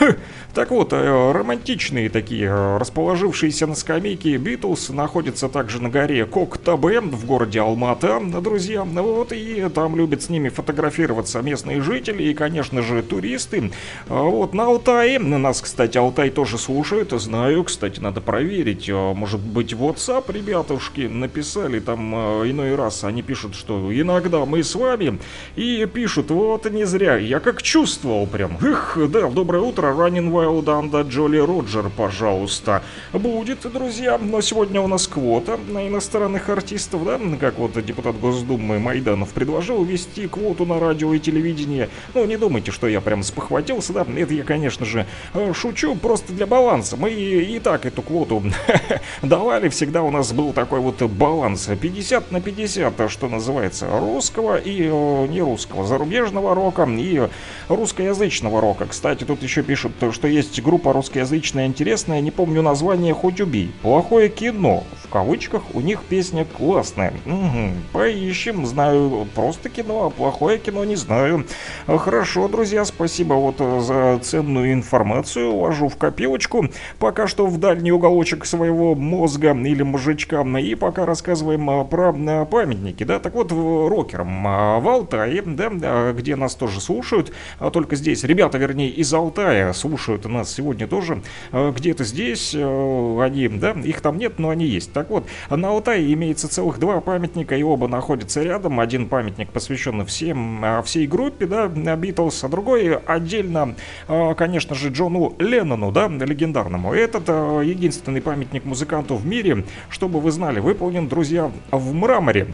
Хм, Так вот, э, романтичные такие, э, расположившиеся на скамейке Битлз находятся также на горе Коктабе в городе Алмата, друзья. Вот, и там любят с ними фотографироваться местные жители и, конечно же, туристы. А Вот, на Алтае, нас, кстати, Алтай тоже слушают, знаю, кстати, надо проверить. Э, Может быть, WhatsApp ребятушки написали там э, иной раз, они пишут, что иногда мы с вами, и пишут, вот не зря, я как чувствовал прям. Эх, да, доброе утро, Running Wild Анда Джоли Роджер, пожалуйста. Будет, друзья, но сегодня у нас квота на иностранных артистов, да, как вот депутат Госдумы Майданов предложил ввести квоту на радио и телевидение. Ну, не думайте, что я прям спохватился, да, это я, конечно же, э, шучу, просто для баланса. Мы и, так эту квоту давали, всегда у нас был такой вот баланс, 50 на 50, что называется, русского и э, не русского, зарубежного рока и русскоязычного рока. Кстати, тут еще пишут, что есть группа русскоязычная интересная, не помню название, хоть убей. Плохое кино. В кавычках у них песня классная. Мгм, поищем, знаю просто кино, а плохое кино не знаю. А, Хорошо, друзья, спасибо вот за ценную информацию. Уложу в копилочку. Пока что в дальний уголочек своего мозга или мозжечка. И пока рассказываем а, про а, памятники, да. Так вот, рокерам а, в Алтае, да, а, где нас тоже слушают, а только здесь, ребята, вернее, из Алтая слушают нас сегодня тоже. А, Где-то здесь э, они, да, их там нет, но они есть. Так вот, на Алтае имеется целых два памятника, и оба находятся рядом. Один памятник посвящен всем, а, всей группе, да, Битлз, а другой отдельно, а, конечно же, Джону Леннону, да, легендарному. Этот а, единственный памятник музыканту в мире, чтобы вы знали, выполнен, друзья, в мраморе.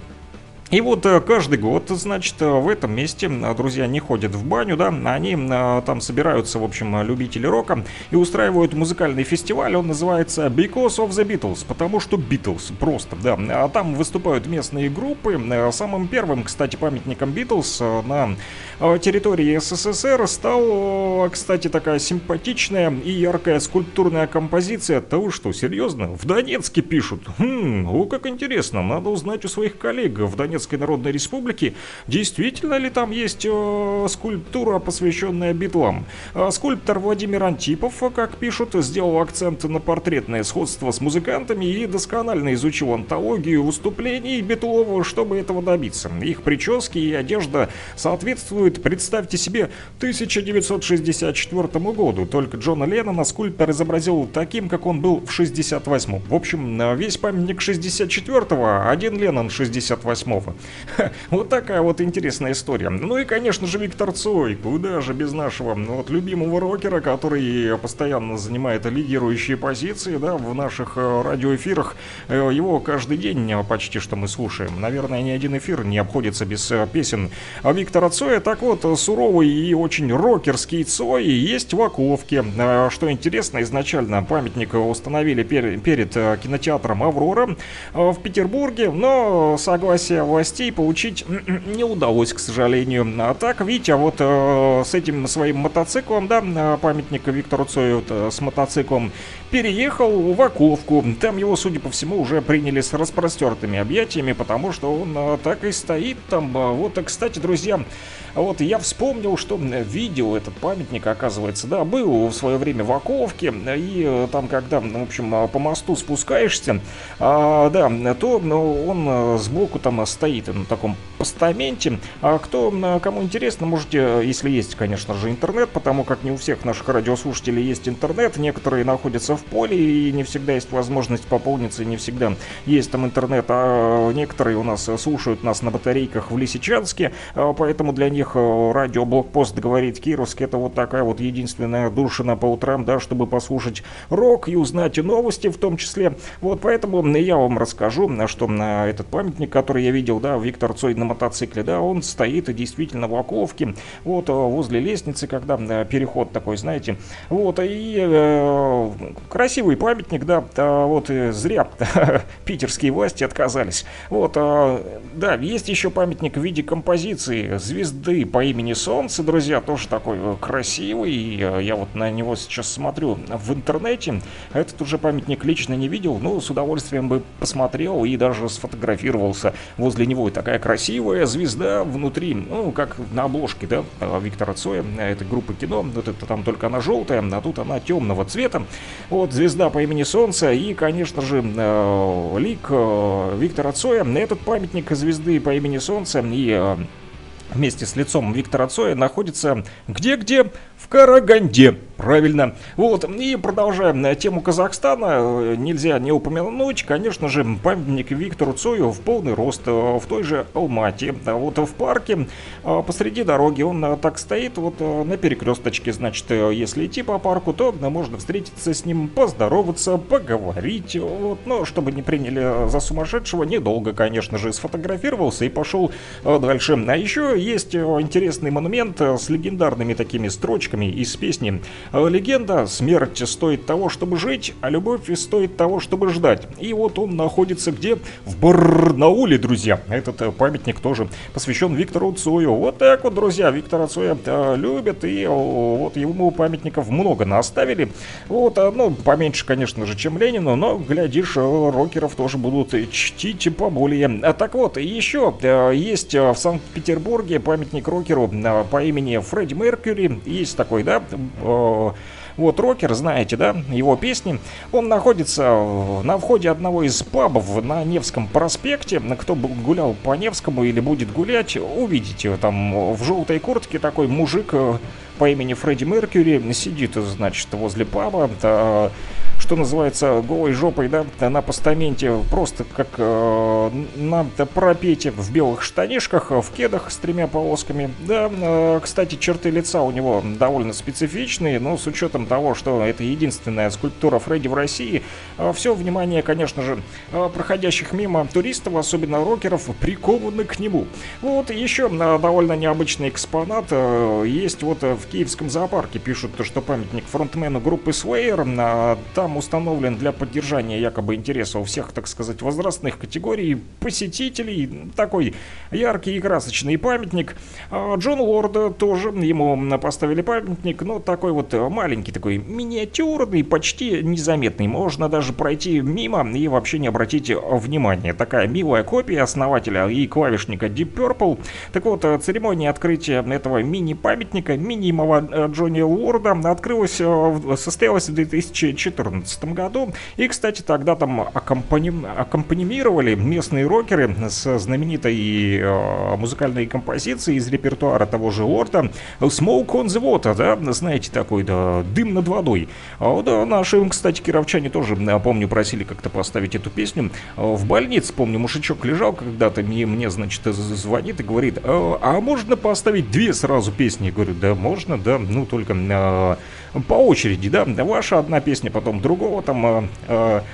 И вот э, каждый год, значит, э, в этом месте друзья не ходят в баню, да, они э, там собираются, в общем, любители рока и устраивают музыкальный фестиваль, он называется Because of the Beatles, потому что Beatles, просто, да. А там выступают местные группы. Самым первым, кстати, памятником Beatles на территории СССР стал, кстати, такая симпатичная и яркая скульптурная композиция. Вы что, серьезно? В Донецке пишут. Хм, о, как интересно, надо узнать у своих коллег в Донецкой Народной Республики. Действительно ли там есть э, скульптура, посвященная битлам? А скульптор Владимир Антипов, как пишут, сделал акцент на портретное сходство с музыкантами и досконально изучил антологию выступлений Битлова, чтобы этого добиться. Их прически и одежда соответствуют, представьте себе, 1964 году. Только Джона Леннона скульптор изобразил таким, как он был в 68-м. В общем, весь памятник 64-го, один Леннон 68-го. Вот такая вот интересная история. Ну и, конечно же, Виктор Цой. Куда же без нашего вот, любимого рокера, который постоянно занимает лидирующие позиции да, в наших э, радиоэфирах. Э, его каждый день почти что мы слушаем. Наверное, ни один эфир не обходится без э, песен А Виктора Цоя. Так вот, суровый и очень рокерский Цой есть в Оковке. Что интересно, изначально памятник установили пер перед кинотеатром «Аврора» в Петербурге, но согласие властей получить не удалось, к сожалению. А так, Витя вот с этим своим мотоциклом, да, памятник Виктору Цою с мотоциклом, переехал в Оковку. Там его, судя по всему, уже приняли с распростертыми объятиями, потому что он а, так и стоит там. Вот, кстати, друзья, вот я вспомнил, что видел этот памятник, оказывается, да, был в свое время в Оковке, и э, там, когда, в общем, а, по мосту спускаешься, а, да, то он э, сбоку там стоит на таком постаменте. А кто, кому интересно, можете, если есть, конечно же, интернет, потому как не у всех наших радиослушателей есть интернет, некоторые находятся в поле, и не всегда есть возможность пополниться, и не всегда есть там интернет, а некоторые у нас слушают нас на батарейках в Лисичанске, а, поэтому для них э, радио Блокпост говорит Кировск, это вот такая вот единственная душина по утрам, да, чтобы послушать рок и узнать новости в том числе. Вот поэтому я вам расскажу, что на этот памятник, который я видел, да, Виктор Цой на мотоцикле, да, он стоит действительно в оковке, вот э, возле лестницы, когда э, переход такой, знаете, вот, и э, красивый памятник, да, а вот зря питерские власти отказались. Вот, а, да, есть еще памятник в виде композиции звезды по имени Солнце, друзья, тоже такой красивый, я вот на него сейчас смотрю в интернете, этот уже памятник лично не видел, но с удовольствием бы посмотрел и даже сфотографировался. Возле него, и такая красивая звезда внутри, ну, как на обложке, да, Виктора Цоя, этой группы кино, вот это там только она желтая, а тут она темного цвета, вот звезда по имени Солнце и, конечно же, э, лик э, Виктора Цоя. Этот памятник звезды по имени Солнце и э, вместе с лицом Виктора Цоя находится где-где? Караганде. Правильно. Вот, и продолжаем тему Казахстана. Нельзя не упомянуть, конечно же, памятник Виктору Цою в полный рост в той же Алмате. Вот в парке посреди дороги он так стоит, вот на перекресточке. Значит, если идти по парку, то можно встретиться с ним, поздороваться, поговорить. Вот, но чтобы не приняли за сумасшедшего, недолго, конечно же, сфотографировался и пошел дальше. А еще есть интересный монумент с легендарными такими строчками из песни Легенда «Смерть стоит того, чтобы жить, а любовь стоит того, чтобы ждать». И вот он находится где? В Барнауле, друзья. Этот э, памятник тоже посвящен Виктору Цою. Вот так вот, друзья, Виктора Цоя э, любят, и вот ему памятников много наставили. Вот, э, ну, поменьше, конечно же, чем Ленину, но, глядишь, рокеров тоже будут чтить поболее. А так вот, еще есть в Санкт-Петербурге памятник рокеру по имени Фредди Меркьюри. Есть такой, да, вот рокер, знаете, да, его песни. Он находится на входе одного из пабов на Невском проспекте. Кто гулял по Невскому или будет гулять, увидите там в желтой куртке такой мужик э, по имени Фредди Меркьюри сидит, значит, возле паба что называется, голой жопой, да, на постаменте, просто как э, на пропете в белых штанишках, в кедах с тремя полосками. Да, э, кстати, черты лица у него довольно специфичные, но с учетом того, что это единственная скульптура Фредди в России, э, все внимание, конечно же, э, проходящих мимо туристов, особенно рокеров, приковано к нему. Вот еще э, довольно необычный экспонат э, есть вот в Киевском зоопарке, пишут, что памятник фронтмену группы Slayer, э, там храм установлен для поддержания якобы интереса у всех, так сказать, возрастных категорий посетителей. Такой яркий и красочный памятник. А Джон Лорда тоже ему поставили памятник, но такой вот маленький, такой миниатюрный, почти незаметный. Можно даже пройти мимо и вообще не обратить внимания. Такая милая копия основателя и клавишника Deep Purple. Так вот, церемония открытия этого мини-памятника, минимого Джонни Лорда открылась, состоялась в 2014 году. И, кстати, тогда там аккомпани... аккомпанимировали местные рокеры с знаменитой э, музыкальной композицией из репертуара того же Лорда Smoke on the Water, да, знаете, такой, да, дым над водой. А, да, наши, кстати, кировчане тоже, помню, просили как-то поставить эту песню. В больнице, помню, мужичок лежал когда-то, мне, мне, значит, звонит и говорит, а, можно поставить две сразу песни? Я говорю, да, можно, да, ну, только а, по очереди, да, ваша одна песня, потом другого там а, а,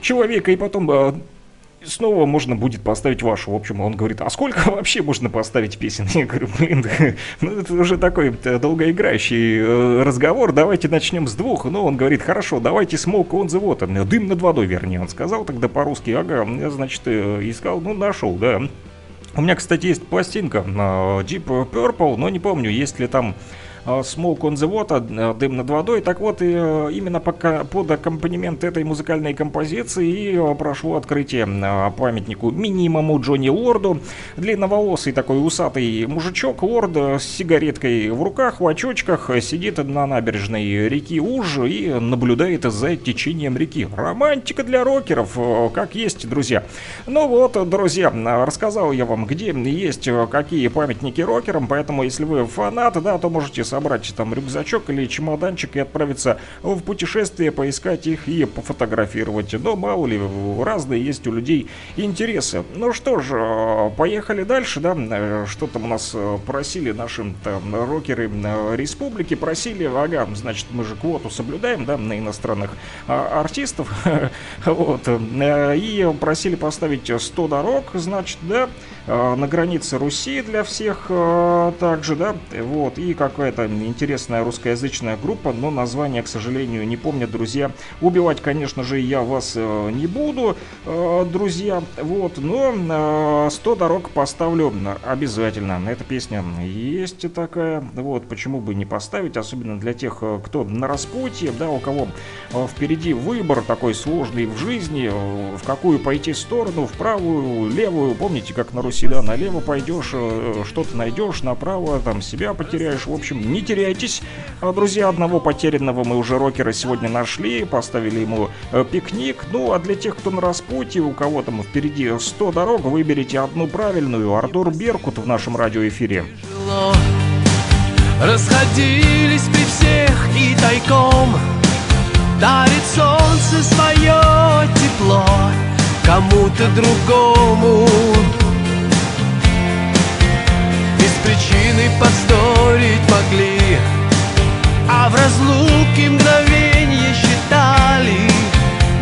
человека, и потом а, снова можно будет поставить вашу. В общем, он говорит, а сколько вообще можно поставить песен? Я говорю, блин, ну это уже такой долгоиграющий э, разговор, давайте начнем с двух. Ну, он говорит, хорошо, давайте смог он завод, дым над водой, вернее, он сказал тогда по-русски, ага, я, значит, э, искал, ну, нашел, да. У меня, кстати, есть пластинка Deep Purple, но не помню, есть ли там Э, Smoke on the Water, э, дым над водой. Так вот, э, именно под аккомпанемент этой музыкальной композиции прошло открытие памятнику минимуму Джонни Лорду. Длинноволосый такой усатый мужичок, лорд с сигареткой в руках, в очочках, сидит на набережной реки Уж и наблюдает за течением реки. Романтика для рокеров, как есть, друзья. Ну вот, друзья, рассказал я вам, где есть какие памятники рокерам, поэтому если вы фанат, да, то можете собрать там рюкзачок или чемоданчик и отправиться в путешествие, поискать их и пофотографировать. Но мало ли, разные есть у людей интересы. Ну что ж, э, поехали дальше, да, э, что там у нас э, просили наши там рокеры республики, просили, ага, значит, мы же квоту соблюдаем, да, на иностранных а, артистов, вот, и просили поставить 100 дорог, значит, да, на границе Руси для всех также, да, вот, и какая-то интересная русскоязычная группа, но название, к сожалению, не помню, друзья. Убивать, конечно же, я вас э, не буду, э, друзья, вот, но 100 э, дорог поставлю обязательно. Эта песня есть такая, вот, почему бы не поставить, особенно для тех, кто на распутье, да, у кого впереди выбор такой сложный в жизни, в какую пойти сторону, в правую, левую, помните, как на Руси, да, налево пойдешь, что-то найдешь, направо, там, себя потеряешь, в общем, не теряйтесь. А, друзья, одного потерянного мы уже рокера сегодня нашли, поставили ему э, пикник. Ну, а для тех, кто на распутье, у кого там впереди 100 дорог, выберите одну правильную. Артур Беркут в нашем радиоэфире. Расходились при всех и тайком Дарит солнце свое тепло Кому-то другому причины повторить могли А в разлуке мгновенье считали.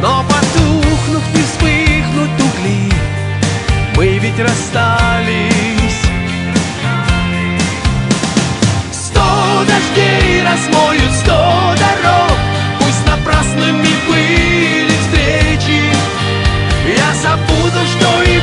Но потухнув не вспыхнуть угли Мы ведь расстались. Сто дождей размоют сто дорог Пусть напрасными были встречи. Я забуду, что и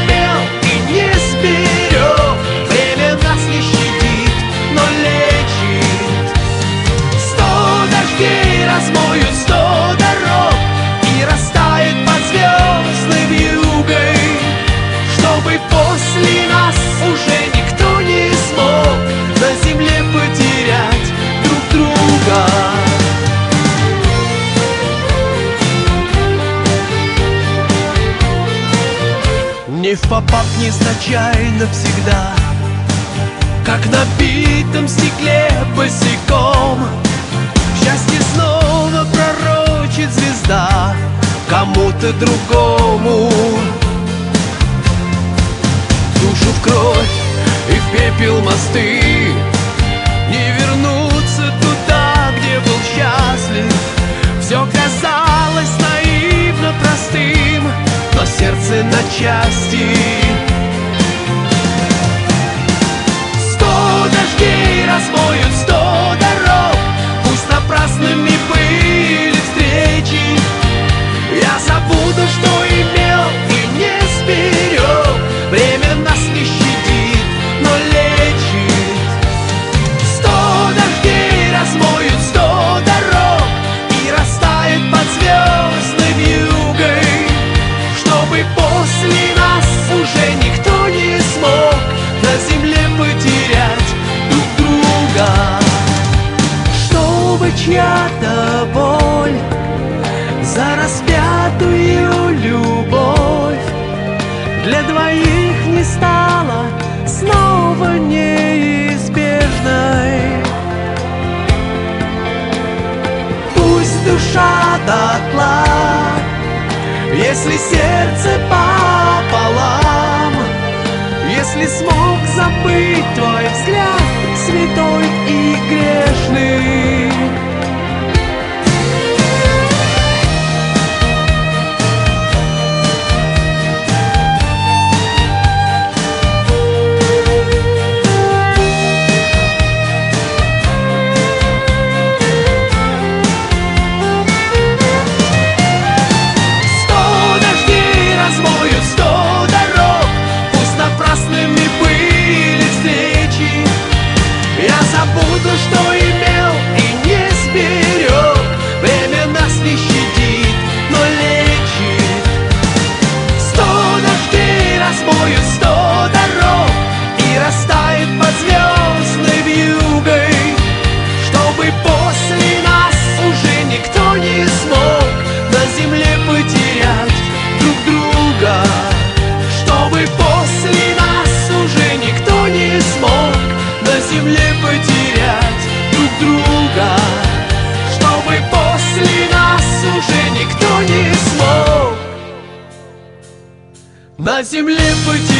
Не в попап, не случайно всегда. Как на битом стекле босиком. Счастье снова пророчит звезда Кому-то другому. Душу в кровь и в пепел мосты. Не вернуться туда, где был счастлив. Все казалось наивно простым Но сердце на части. Сто дождей размоют сто дорог для двоих не стала снова неизбежной. Пусть душа дотла, если сердце пополам, если смог забыть твой взгляд святой и грешный. На земле друга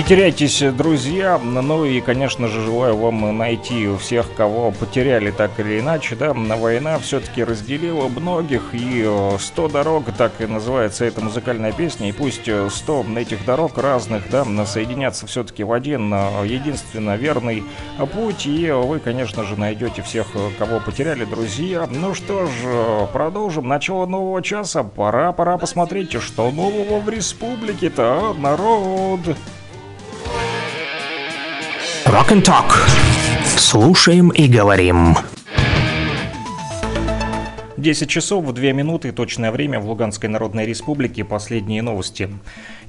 Не теряйтесь, друзья. Ну и, конечно же, желаю вам найти всех, кого потеряли так или иначе. Да, война все-таки разделила многих, и э, 100 дорог, так и называется эта музыкальная песня. И пусть э, 100 этих дорог разных, да, соединятся все-таки в один э, единственно верный путь. И вы, конечно же, найдете всех, э, кого потеряли, друзья. Ну что ж, э, продолжим. Начало нового часа. Пора, пора посмотреть, что нового в республике-то, а, народ. Rock and Talk. Слушаем и говорим. 10 часов 2 минуты, точное время в Луганской Народной Республике. Последние новости.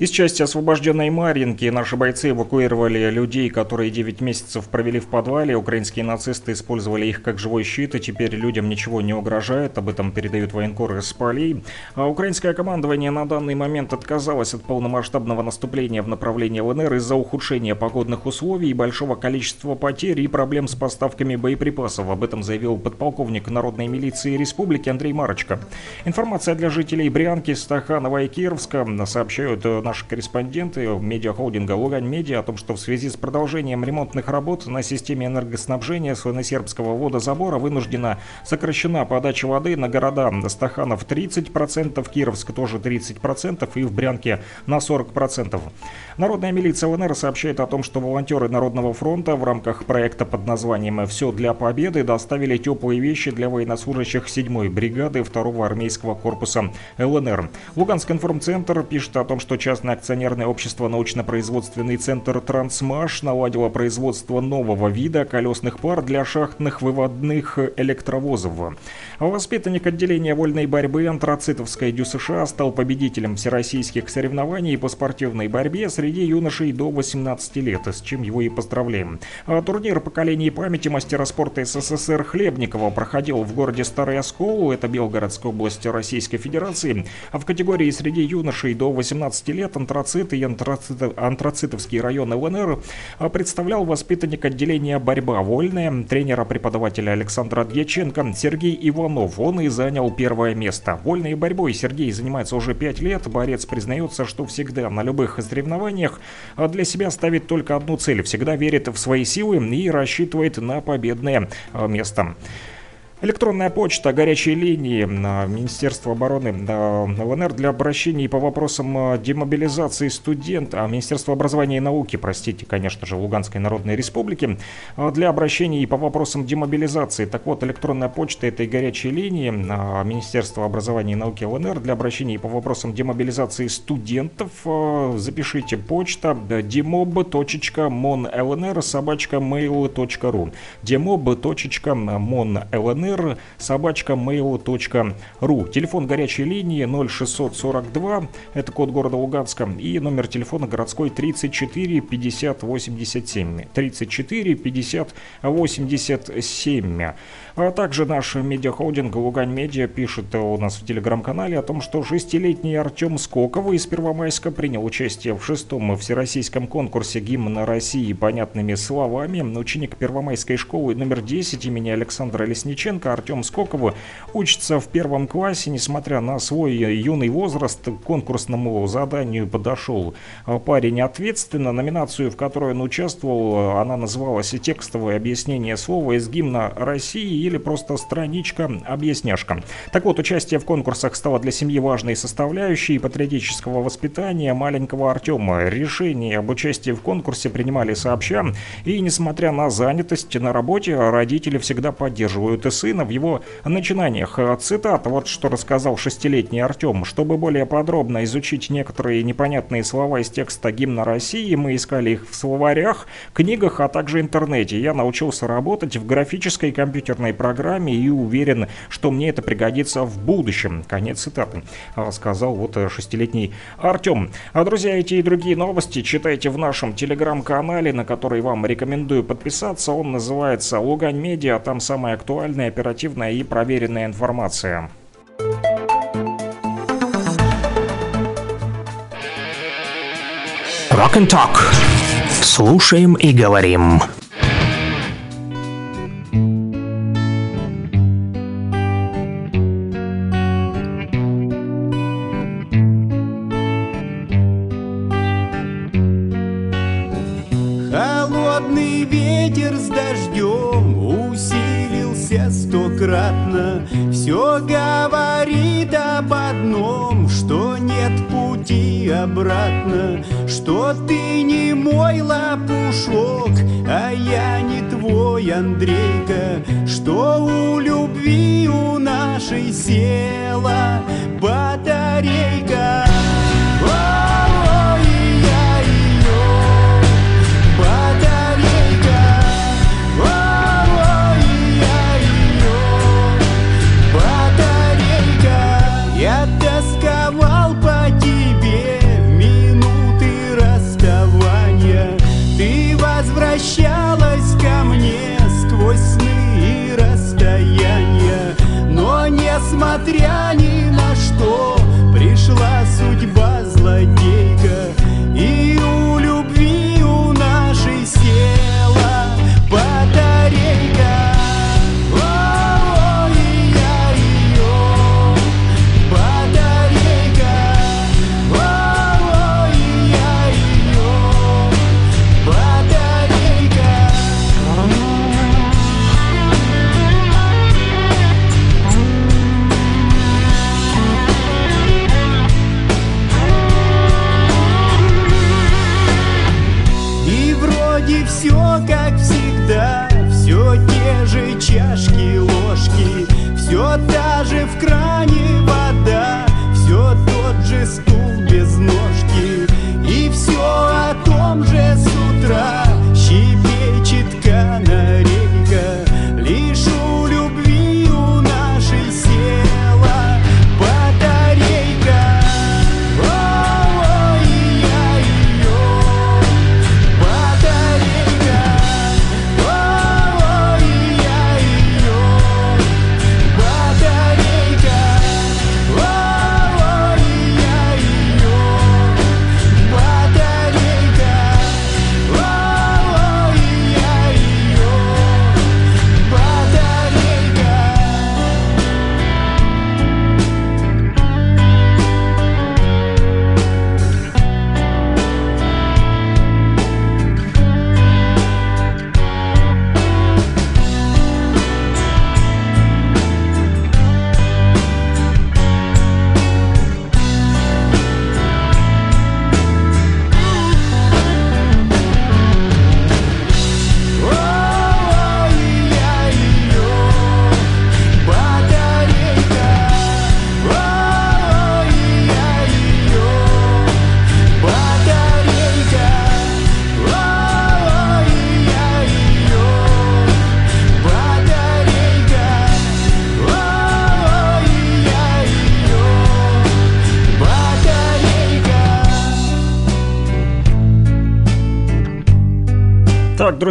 Из части освобожденной Марьинки наши бойцы эвакуировали людей, которые 9 месяцев провели в подвале. Украинские нацисты использовали их как живой щит, и теперь людям ничего не угрожает. Об этом передают военкоры из полей. А украинское командование на данный момент отказалось от полномасштабного наступления в направлении ЛНР из-за ухудшения погодных условий, большого количества потерь и проблем с поставками боеприпасов. Об этом заявил подполковник Народной милиции Республики Андрей Марочка. Информация для жителей Брянки, Стаханова и Кировска. Сообщают э, наши корреспонденты медиахолдинга Лугань Медиа о том, что в связи с продолжением ремонтных работ на системе энергоснабжения Свиносербского водозабора вынуждена сокращена подача воды на города Стаханов 30%, Кировск тоже 30% и в Брянке на 40%. Народная милиция ЛНР сообщает о том, что волонтеры Народного фронта в рамках проекта под названием «Все для победы» доставили теплые вещи для военнослужащих 7-й бригады 2-го армейского корпуса ЛНР. Луганский информцентр пишет о том, что частное акционерное общество «Научно-производственный центр Трансмаш» наладило производство нового вида колесных пар для шахтных выводных электровозов. Воспитанник отделения вольной борьбы антрацитовской ДЮСШ стал победителем всероссийских соревнований по спортивной борьбе среди юношей до 18 лет, с чем его и поздравляем. А турнир поколений памяти мастера спорта СССР Хлебникова проходил в городе Старый Оскол, это Белгородская область Российской Федерации, а в категории среди юношей до 18 лет антрацит и антрацит, антрацитовский район ЛНР а, представлял воспитанник отделения «Борьба вольная» тренера-преподавателя Александра Дьяченко Сергей Иванов. Он и занял первое место. Вольной борьбой Сергей занимается уже 5 лет. Борец признается, что всегда на любых соревнованиях а, для себя ставит только одну цель. Всегда верит в свои силы и рассчитывает на победное а, место. Электронная почта, горячие линии а, Министерства обороны ЛНР для обращений по вопросам а, демобилизации студента, а, Министерство образования и науки, простите, конечно же, Луганской Народной Республики, для обращений по вопросам демобилизации. Так вот, электронная почта этой горячей линии Министерства образования и науки ЛНР для обращений по вопросам демобилизации студентов. Запишите почта demob.monlnr собачка mail.ru demob.monlnr ЛНР, собачка. Телефон горячей линии 0642, это код города Луганска, и номер телефона городской 34 50 87. 34 50 87. А также наш медиахолдинг «Лугань Медиа» пишет у нас в телеграм-канале о том, что шестилетний Артем Скоков из Первомайска принял участие в шестом всероссийском конкурсе гимна России понятными словами. Ученик Первомайской школы номер 10 имени Александра Лесниченко Артем Скоков учится в первом классе, несмотря на свой юный возраст, к конкурсному заданию подошел парень ответственно. Номинацию, в которой он участвовал, она называлась «Текстовое объяснение слова из гимна России» или просто страничка-объясняшка. Так вот, участие в конкурсах стало для семьи важной составляющей патриотического воспитания маленького Артема. Решение об участии в конкурсе принимали сообща, и несмотря на занятость на работе, родители всегда поддерживают сына в его начинаниях. Цитата, вот что рассказал шестилетний Артем. Чтобы более подробно изучить некоторые непонятные слова из текста гимна России, мы искали их в словарях, книгах, а также интернете. Я научился работать в графической компьютерной программе и уверен, что мне это пригодится в будущем. Конец цитаты. Сказал вот шестилетний Артем. А, друзья, эти и другие новости читайте в нашем телеграм-канале, на который вам рекомендую подписаться. Он называется «Лугань Медиа». Там самая актуальная, оперативная и проверенная информация. Rock and Talk. Слушаем и говорим.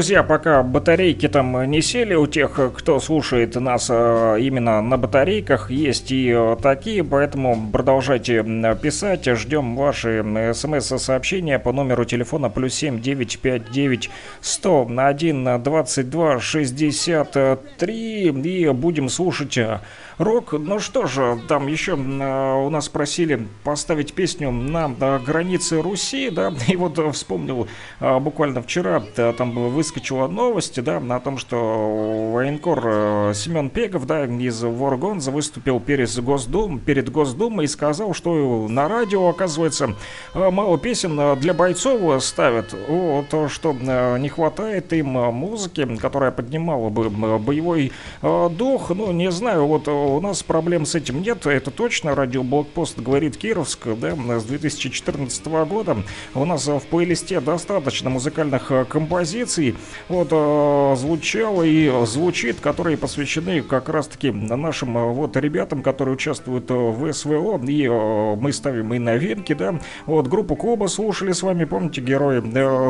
Друзья, пока батарейки там не сели у тех, кто слушает нас э, именно на батарейках, есть и э, такие, поэтому продолжайте писать, ждем ваши смс-сообщения по номеру телефона плюс 7 959 100 1 22 63 и будем слушать э, рок. Ну что же, там еще у нас просили поставить песню на границе Руси, да, и вот вспомнил буквально вчера, там выскочила новость, да, о том, что военкор э, Семен Пегов, да, из Воргонза выступил перед, Госдум, перед Госдумой и сказал, что на радио, оказывается, э, мало песен э, для бойцов ставят. Вот, что не хватает им музыки, которая поднимала бы боевой дух. Ну, не знаю, вот у нас проблем с этим нет, это точно. Радио Блокпост говорит Кировск, да, с 2014 года. У нас в плейлисте достаточно музыкальных композиций вот э, звучало и звучит, которые посвящены как раз-таки нашим э, вот ребятам, которые участвуют э, в СВО, и мы ставим и новинки, да, вот группу Клуба слушали с вами, помните, герои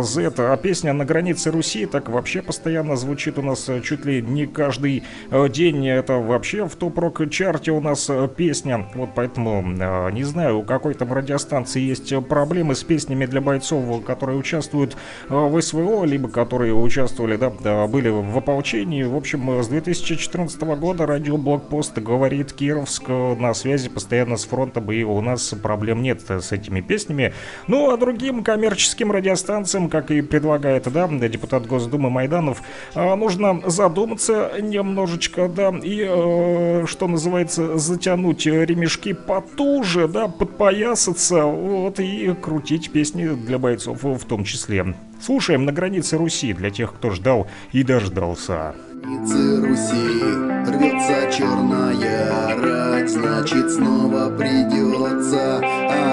Z, а песня «На границе Руси» так вообще постоянно звучит у нас чуть ли не каждый день, это вообще в топ-рок чарте у нас песня, вот поэтому не знаю, у какой там радиостанции есть проблемы с песнями для бойцов, которые участвуют в СВО, либо которые участвовали, да, были в ополчении. В общем, с 2014 года радио Блокпост говорит Кировск на связи постоянно с фронтом, и у нас проблем нет с этими песнями. Ну, а другим коммерческим радиостанциям, как и предлагает, да, депутат Госдумы Майданов, а, нужно задуматься немножечко, да, и, э, что называется, затянуть ремешки потуже, да, подпоясаться, вот, и крутить песни для бойцов в том числе. Слушаем на границе Руси для тех, кто ждал и дождался. Границы Руси рвется черная рать, значит снова придется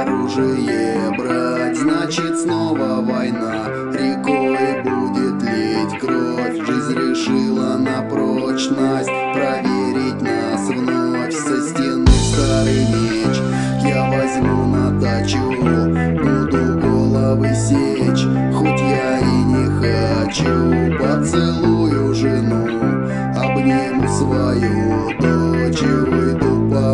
оружие брать, значит снова война рекой будет лить. Кровь, жизнь решила на прочность проверить нас вновь со стены. Старый меч я возьму на дачу, буду головы сечь хочу Поцелую жену, обниму свою дочь И выйду по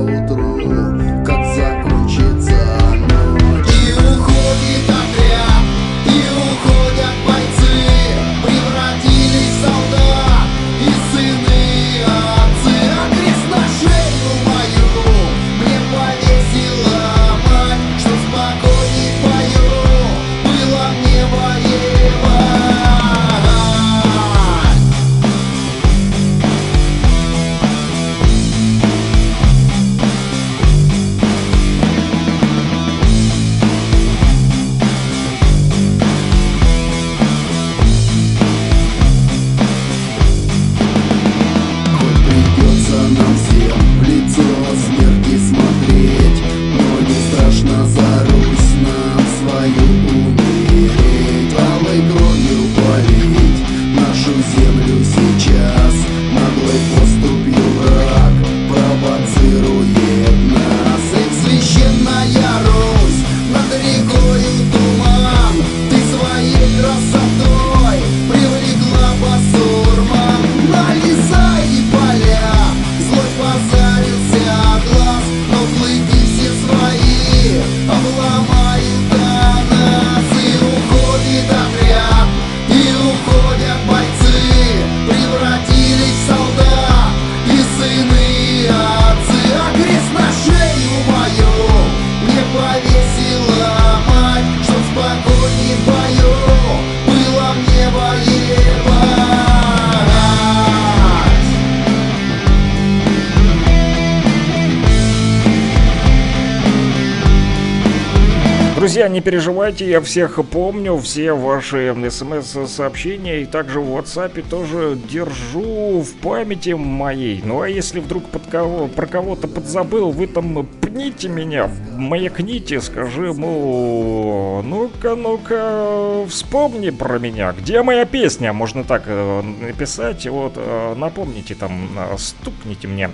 Друзья, не переживайте, я всех помню, все ваши смс-сообщения и также в WhatsApp тоже держу в памяти моей. Ну а если вдруг под кого, про кого-то подзабыл, вы там маякните меня, маякните, скажи, мол, ну-ка, ну-ка, вспомни про меня, где моя песня, можно так э, написать, вот, э, напомните там, э, стукните мне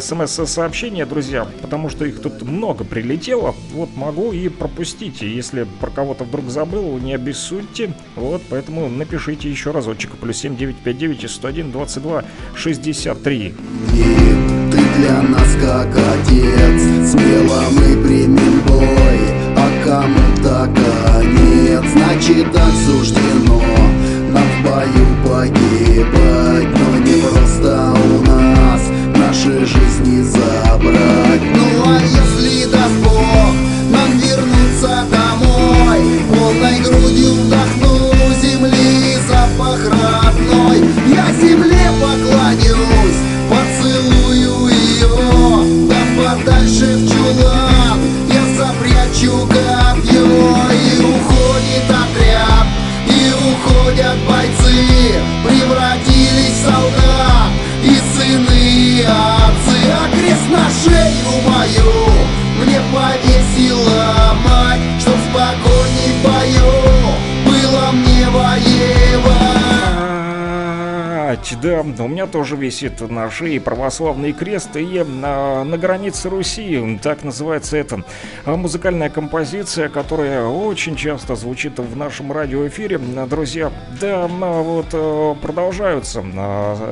смс-сообщения, друзья, потому что их тут много прилетело, вот могу и пропустить, если про кого-то вдруг забыл, не обессудьте, вот, поэтому напишите еще разочек, плюс 7959 101 22 63. Для нас как отец. Смело мы примем бой А кому-то конец Значит так суждено Нам в бою погибать Но не просто у нас Наши жизни забрать. Ну а если даст Бог Нам вернуться домой Полной грудью вдохну земли запах родной. Я земле поклонюсь подальше в чулан Я запрячу копье И уходит отряд. И уходят бойцы. Превратились в солдат. И сыны и отцы. А крест на шею мою. Мне повесила воевать Да, у меня тоже висит на шее православный крест и на, на границе Руси, так называется это а, музыкальная композиция, которая очень часто звучит в нашем радиоэфире. Друзья, да, вот э, продолжаются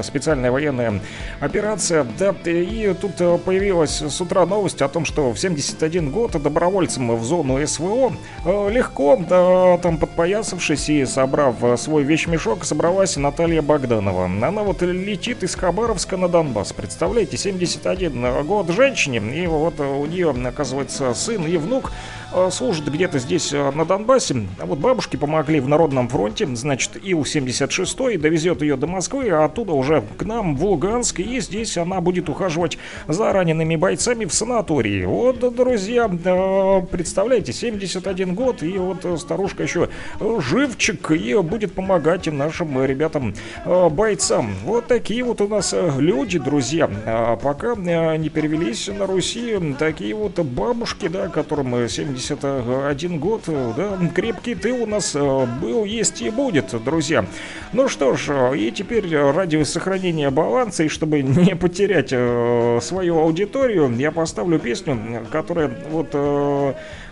специальная военная операция, да, и тут э, появилась с утра новость о том, что в 71 год добровольцам в зону СВО э, легко, да, там подпоясавшись и собрав э, свой вещмешок, собралась Наталья Богданова. Она вот летит из Хабаровска на Донбасс. Представляете, 71 год женщине, и вот у нее, оказывается, сын и внук Э, служит где-то здесь э, на Донбассе. А вот бабушки помогли в Народном фронте, значит, Ил-76 довезет ее до Москвы, а оттуда уже к нам в Луганск, и здесь она будет ухаживать за ранеными бойцами в санатории. Вот, друзья, э, представляете, 71 год, и вот старушка еще живчик, и будет помогать нашим ребятам бойцам. Вот такие вот у нас люди, друзья. А пока не перевелись на Руси, такие вот бабушки, да, которым 70 81 год, э, да, крепкий ты у нас э, был, есть и будет, друзья. Ну что ж, э, и теперь ради сохранения баланса, и чтобы не потерять свою аудиторию, я поставлю песню, которая вот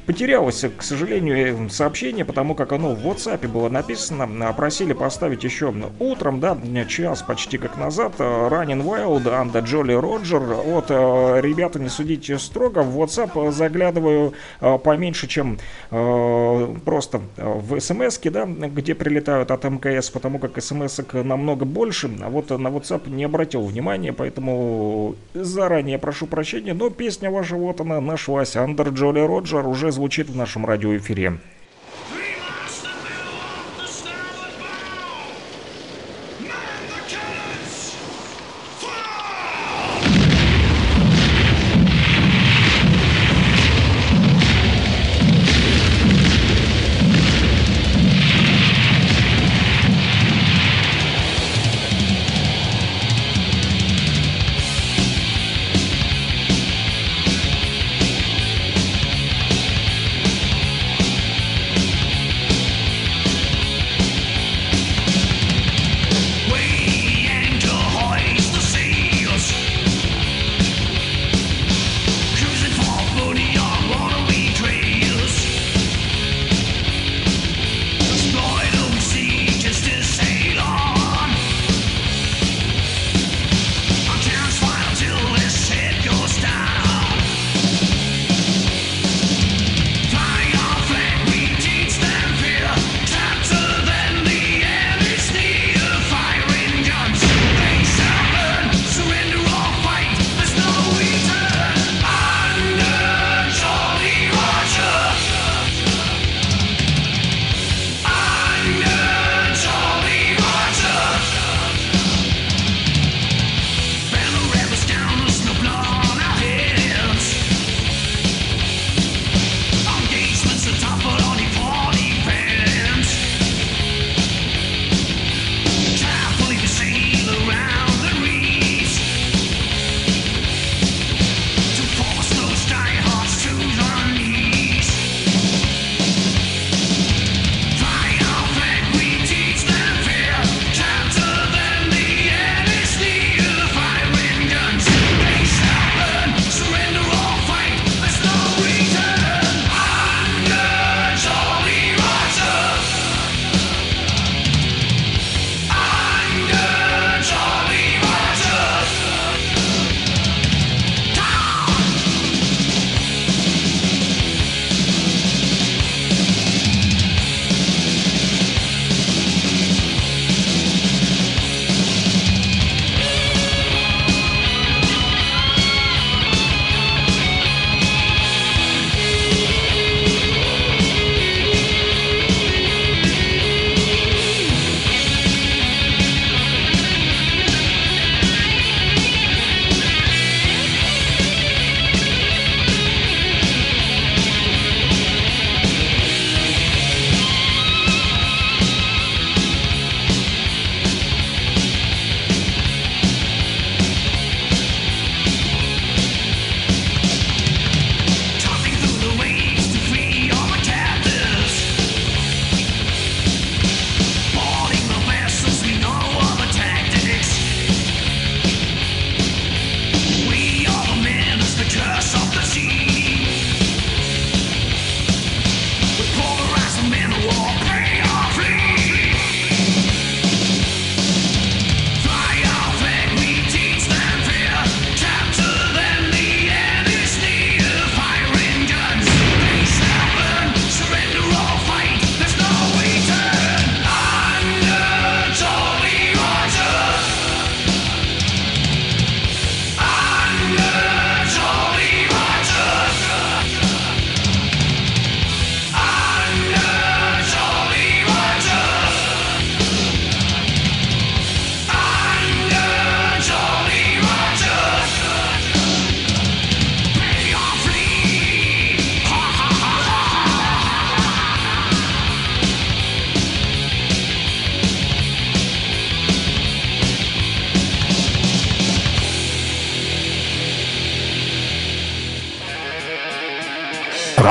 э, Потерялось, к сожалению, сообщение, потому как оно в WhatsApp было написано. А, Просили поставить еще утром, да, час почти как назад. Ранен Wild, Анда Джоли Роджер. Вот, э, ребята, не судите строго. В WhatsApp заглядываю э, поменьше, чем э, просто в смс да, где прилетают от МКС, потому как смс намного больше. А вот на WhatsApp не обратил внимания, поэтому заранее прошу прощения. Но песня ваша, вот она, нашлась. Андер Джоли Роджер уже звучит в нашем радиоэфире.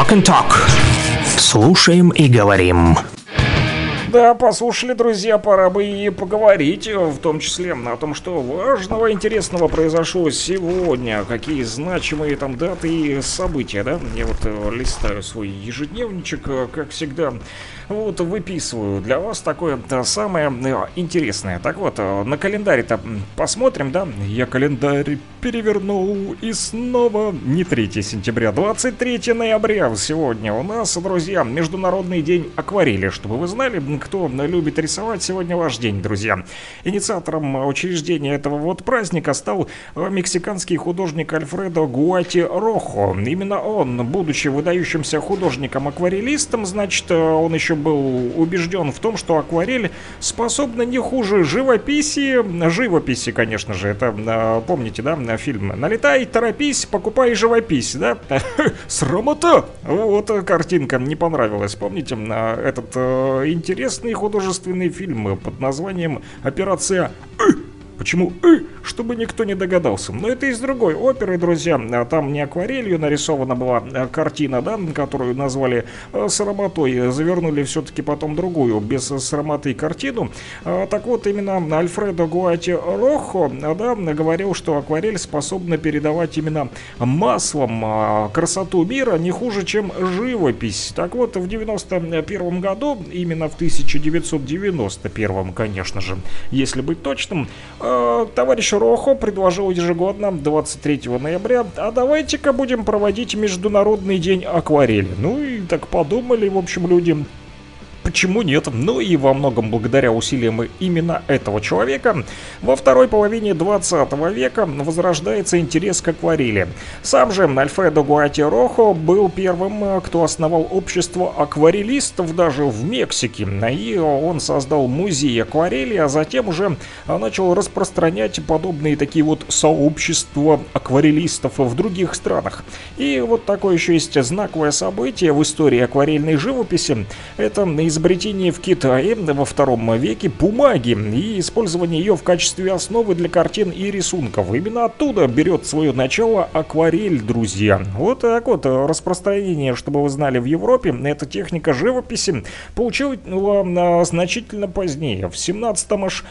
Walk and Talk. Слушаем и говорим. Да, послушали, друзья, пора бы и поговорить, в том числе о том, что важного, интересного произошло сегодня, какие значимые там даты и события, да? Я вот э, листаю свой ежедневничек, э, как всегда, вот выписываю для вас такое -то самое э, интересное. Так вот, э, на календаре-то посмотрим, да? Я календарь перевернул и снова не 3 сентября, 23 ноября сегодня у нас, друзья, Международный день акварели. Чтобы вы знали, кто любит рисовать, сегодня ваш день, друзья. Инициатором учреждения этого вот праздника стал э, мексиканский художник Альфредо Гуати Рохо. Именно он, будучи выдающимся художником-акварелистом, значит, он еще был убежден в том, что акварель способна не хуже живописи, живописи, конечно же, это, а, помните, да, фильм «Налетай, торопись, покупай живопись», да? Срамота! Вот картинка не понравилась, помните, а, этот э, интересный художественный фильм под названием «Операция Почему «э», чтобы никто не догадался. Но это из другой оперы, друзья. А там не акварелью нарисована была а картина, да, которую назвали э, срамотой. Завернули все-таки потом другую, без срамоты картину. А, так вот, именно Альфредо Гуати Рохо, да, говорил, что акварель способна передавать именно маслом красоту мира не хуже, чем живопись. Так вот, в 91 году, именно в 1991, конечно же, если быть точным, товарищ Рохо предложил ежегодно 23 ноября, а давайте-ка будем проводить Международный день акварели. Ну и так подумали, в общем, люди Почему нет? Ну и во многом благодаря усилиям именно этого человека во второй половине 20 века возрождается интерес к акварели. Сам же Альфредо Гуати Рохо был первым, кто основал общество акварелистов даже в Мексике. И он создал музей акварели, а затем уже начал распространять подобные такие вот сообщества акварелистов в других странах. И вот такое еще есть знаковое событие в истории акварельной живописи. Это из изобретении в Китае во втором веке бумаги и использование ее в качестве основы для картин и рисунков. Именно оттуда берет свое начало акварель, друзья. Вот так вот, распространение, чтобы вы знали, в Европе эта техника живописи получила а, значительно позднее, в 17 аж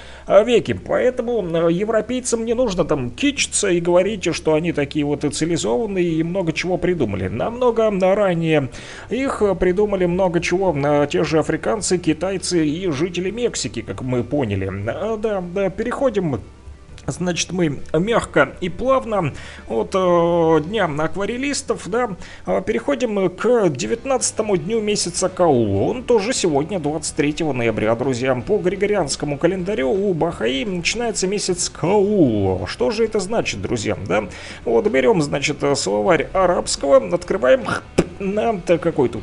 веке. Поэтому а, европейцам не нужно там кичиться и говорить, что они такие вот цивилизованные и много чего придумали. Намного ранее их придумали много чего те же африканцы африканцы, китайцы и жители Мексики, как мы поняли. А, да, да, переходим Значит, мы мягко и плавно от э, дня акварелистов, да, э, переходим к 19 дню месяца Каулу. Он тоже сегодня, 23 ноября, друзья. По григорианскому календарю у Бахаи начинается месяц Каул. Что же это значит, друзья, да? Вот берем, значит, словарь арабского, открываем на какой-то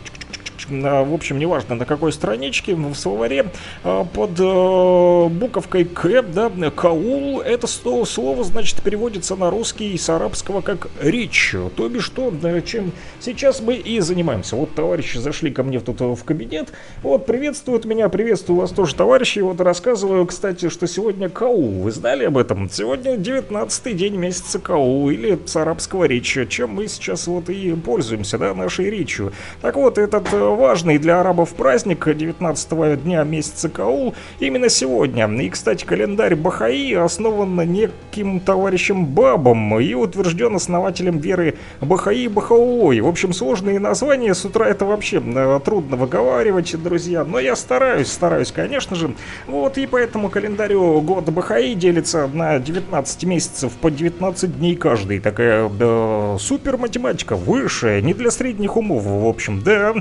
в общем, неважно на какой страничке, в словаре а, под э, буковкой К, да, Каул, это слово, значит, переводится на русский с арабского как речь, то бишь что, чем сейчас мы и занимаемся. Вот товарищи зашли ко мне тут в кабинет, вот, приветствуют меня, приветствую вас тоже, товарищи, вот рассказываю, кстати, что сегодня Каул, вы знали об этом? Сегодня 19 день месяца Каул, или с арабского речи, чем мы сейчас вот и пользуемся, да, нашей речью. Так вот, этот э, важный для арабов праздник 19 дня месяца Каул именно сегодня. И, кстати, календарь Бахаи основан неким товарищем Бабом и утвержден основателем веры Бахаи Бахаулой. В общем, сложные названия с утра это вообще э, трудно выговаривать, друзья. Но я стараюсь, стараюсь, конечно же. Вот, и поэтому календарю год Бахаи делится на 19 месяцев по 19 дней каждый. Такая да, супер математика, высшая, не для средних умов, в общем, да.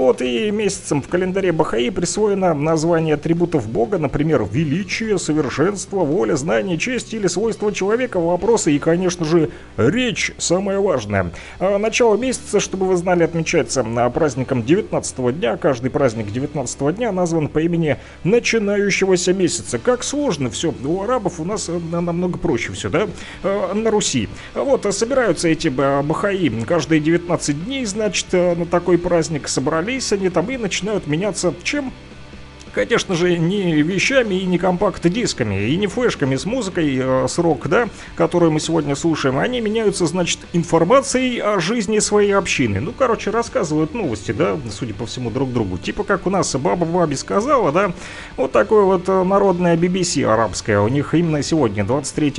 Вот, и месяцем в календаре Бахаи присвоено название атрибутов Бога, например, величие, совершенство, воля, знание, честь или свойства человека, вопросы и, конечно же, речь, самое важное. А начало месяца, чтобы вы знали, отмечается праздником 19 дня. Каждый праздник 19 дня назван по имени начинающегося месяца. Как сложно все. У арабов у нас э, намного проще все, да? Э, на Руси. Вот, собираются эти Бахаи каждые 19 дней, значит, э, на такой праздник собрались собрались они там и начинают меняться чем? Конечно же, не вещами и не компакт-дисками, и не флешками с музыкой э, с рок, да, которую мы сегодня слушаем. Они меняются, значит, информацией о жизни своей общины. Ну, короче, рассказывают новости, да, судя по всему, друг другу. Типа как у нас баба бабе сказала, да, вот такое вот э, народное BBC арабское у них именно сегодня, 23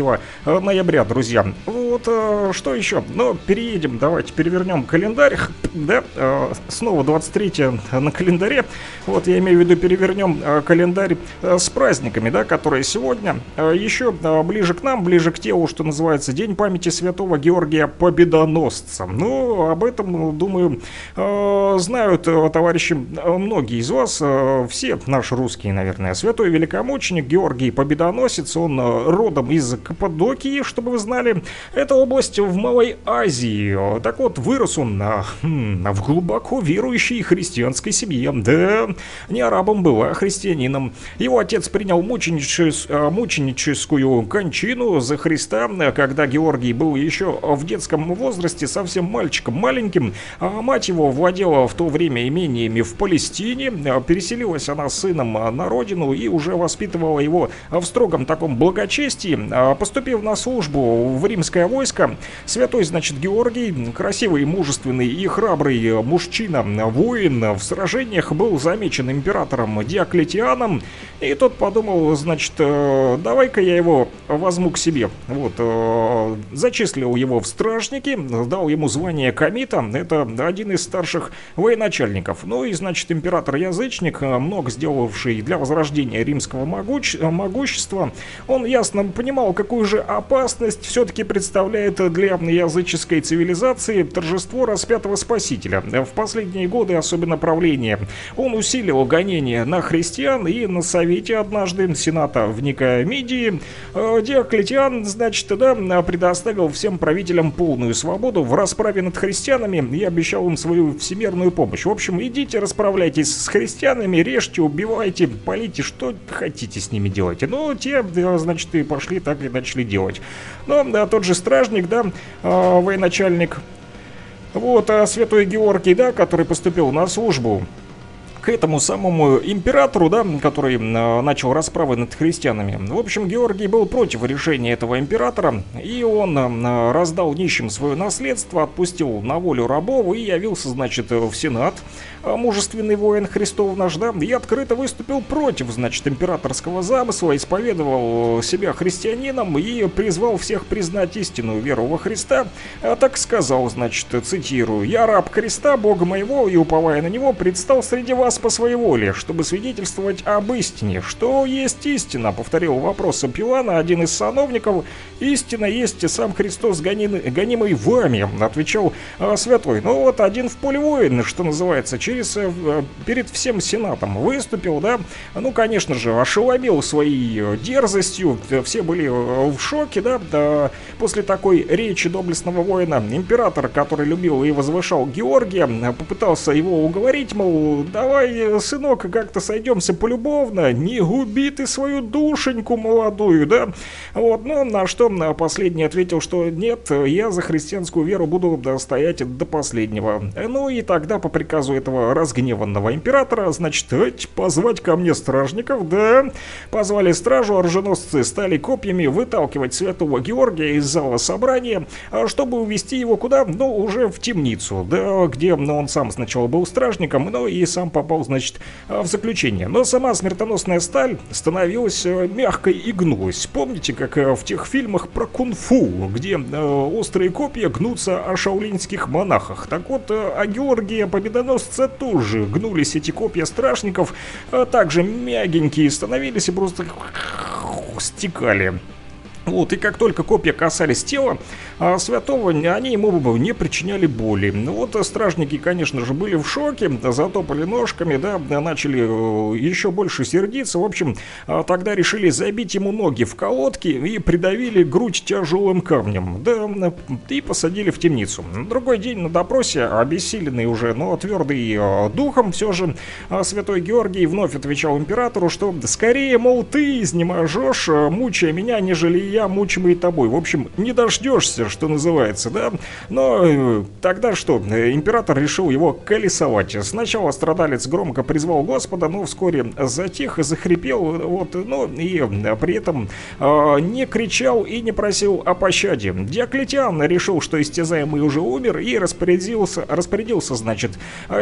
э, ноября, друзья. Вот э, что еще? Ну, переедем, давайте перевернем календарь, да, э, снова 23 на календаре. Вот я имею в виду перевернем э, календарь э, с праздниками, да, которые сегодня э, еще ближе к нам, ближе к телу, что называется, День памяти святого Георгия Победоносца. Ну, об этом, думаю, знают товарищи многие из вас, все наши русские, наверное. Святой великомученик Георгий Победоносец, он родом из Каппадокии, чтобы вы знали. Это область в Малой Азии. Так вот, вырос он э, хм, в глубоко верующей христианской семье. Да, не арабом был, а христианином. Его отец принял мученичес- э, мученическую кончину за Христа, когда Георгий был еще в детском возрасте, совсем мальчиком маленьким. А мать его владела в то время имениями в Палестине. Переселилась она с сыном э, на родину и уже воспитывала его в строгом таком благочестии. А Поступив на службу в римское войско, святой, значит, Георгий, красивый, мужественный и храбрый мужчина, воин в сражениях, был замечен императором Диоклетианом, и тот подумал, значит, э, давай-ка я его возьму к себе. Вот, э, зачислил его в стражники, дал ему звание комита, это один из старших военачальников. Ну и, значит, император-язычник, э, много сделавший для возрождения римского могуч- могущества, он ясно понимал, какую же опасность все-таки представляет для языческой цивилизации торжество распятого спасителя. В последние годы, особенно правления, он усилил гонения на христиан и на совете однажды сената в Никомидии э, Диоклетиан, значит, да, предоставил всем правителям полную свободу в расправе над христианами и обещал им свою всемирную помощь. В общем, идите, расправляйтесь с христианами, режьте, убивайте, полите, что хотите с ними делать. Ну, те, значит, и пошли так и начали делать. Но да, тот же стражник, да, э, военачальник, вот, а святой Георгий, да, который поступил на службу к этому самому императору, да, который э, начал расправы над христианами. В общем, Георгий был против решения этого императора, и он э, раздал нищим свое наследство, отпустил на волю рабов и явился, значит, в Сенат, э, мужественный воин Христов наш, да, и открыто выступил против, значит, императорского замысла, исповедовал себя христианином и призвал всех признать истинную веру во Христа, а так сказал, значит, цитирую, «Я раб Христа, Бога моего, и, уповая на Него, предстал среди вас по своей воле, чтобы свидетельствовать об истине. Что есть истина?» — повторил вопрос Пилана, один из сановников. «Истина есть сам Христос, гонимый вами», — отвечал а, святой. Ну вот, один в поле воин, что называется, через, э, перед всем сенатом выступил, да, ну, конечно же, ошеломил своей э, дерзостью, все были э, в шоке, да, да, после такой речи доблестного воина. Император, который любил и возвышал Георгия, попытался его уговорить, мол, давай, э, сынок, как-то сойдемся полюбовно, не губи ты свою душеньку молодую, да, вот, ну, на что последний ответил, что нет, я за христианскую веру буду стоять до последнего. Ну и тогда по приказу этого разгневанного императора, значит, «Эть, позвать ко мне стражников, да, позвали стражу, оруженосцы стали копьями выталкивать святого Георгия из зала собрания, а чтобы увести его куда? Ну, уже в темницу, да, где ну, он сам сначала был стражником, но и сам попал, значит, а, в заключение. Но сама смертоносная сталь становилась э, мягкой и гнулась. Помните, как э, в тех фильмах про кунг-фу, где э, острые копья гнутся о шаулинских монахах? Так вот, о Георгия Победоносца тоже гнулись эти копья стражников, а также мягенькие становились и просто стекали. Вот, и как только копья касались тела а, святого, они ему бы не причиняли боли. Ну Вот а, стражники, конечно же, были в шоке, затопали ножками, да, начали э, еще больше сердиться. В общем, тогда решили забить ему ноги в колодки и придавили грудь тяжелым камнем, да, и посадили в темницу. Другой день на допросе, обессиленный уже, но твердый э, духом, все же святой Георгий вновь отвечал императору, что скорее, мол, ты изнеможешь, э, мучая меня, нежели я, мучимый тобой. В общем, не дождешься, что называется, да. Но э, тогда что, император решил его колесовать. Сначала страдалец громко призвал Господа, но вскоре затих и захрипел, вот, ну, и при этом э, не кричал и не просил о пощаде. Диоклетиан решил, что истязаемый уже умер и распорядился, распорядился, значит,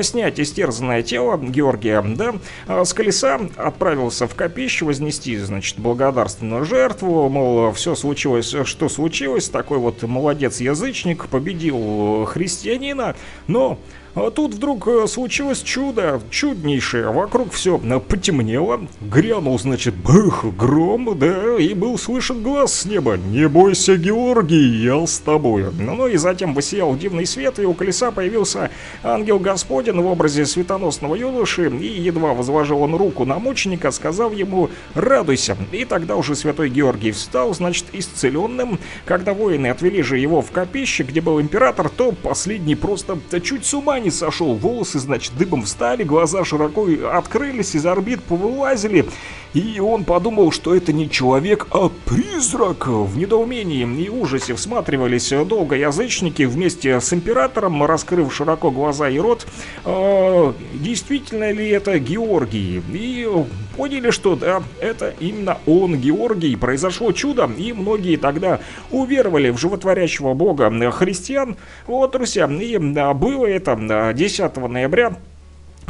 снять истерзанное тело Георгия, да, с колеса отправился в копище вознести, значит, благодарственную жертву, мол, все случилось, что случилось, такой вот молодец-язычник победил христианина, но а тут вдруг э, случилось чудо, чуднейшее. Вокруг все потемнело, грянул, значит, бых, гром, да, и был слышен глаз с неба. «Не бойся, Георгий, я с тобой». Ну и затем высиял дивный свет, и у колеса появился ангел Господень в образе светоносного юноши, и едва возложил он руку на мученика, сказав ему «Радуйся». И тогда уже святой Георгий встал, значит, исцеленным. Когда воины отвели же его в копище, где был император, то последний просто чуть с ума не сошел, волосы, значит, дыбом встали, глаза широко открылись, из орбит повылазили, и он подумал, что это не человек, а призрак. В недоумении и ужасе всматривались долго язычники вместе с императором, раскрыв широко глаза и рот, э, действительно ли это Георгий, и поняли, что да, это именно он, Георгий, произошло чудо, и многие тогда уверовали в животворящего бога христиан. Вот, друзья, и было это 10 ноября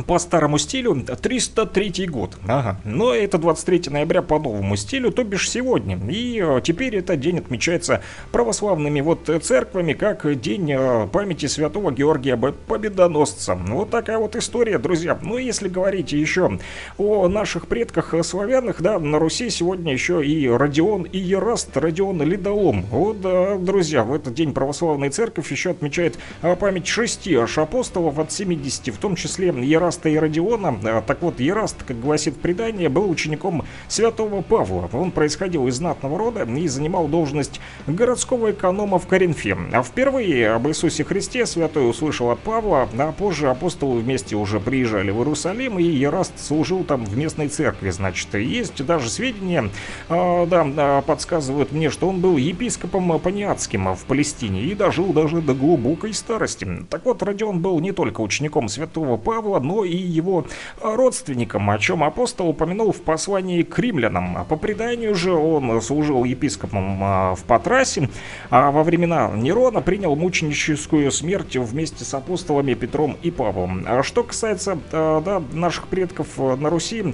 по старому стилю 303 год. Ага. Но это 23 ноября по новому стилю, то бишь сегодня. И э, теперь этот день отмечается православными вот церквами как день э, памяти святого Георгия Победоносца. Вот такая вот история, друзья. Ну, если говорить еще о наших предках славянах, да, на Руси сегодня еще и Родион и Ераст, Родион Ледолом. Вот, да, друзья, в этот день православная церковь еще отмечает э, память шести аж апостолов от 70, в том числе Ераст Ераста и Родиона. А, так вот, Ераст, как гласит предание, был учеником святого Павла. Он происходил из знатного рода и занимал должность городского эконома в Коринфе. А впервые об Иисусе Христе святой услышал от Павла, а позже апостолы вместе уже приезжали в Иерусалим, и Ераст служил там в местной церкви, значит. Есть даже сведения, э, да, подсказывают мне, что он был епископом Паниатским в Палестине и дожил даже до глубокой старости. Так вот, Родион был не только учеником святого Павла, но и его родственникам, о чем апостол упомянул в послании к римлянам. По преданию же он служил епископом а, в Патрасе, а во времена Нерона принял мученическую смерть вместе с апостолами Петром и Павлом. А что касается а, да, наших предков на Руси,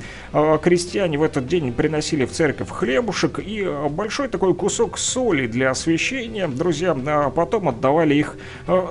крестьяне в этот день приносили в церковь хлебушек и большой такой кусок соли для освящения. Друзья, потом отдавали их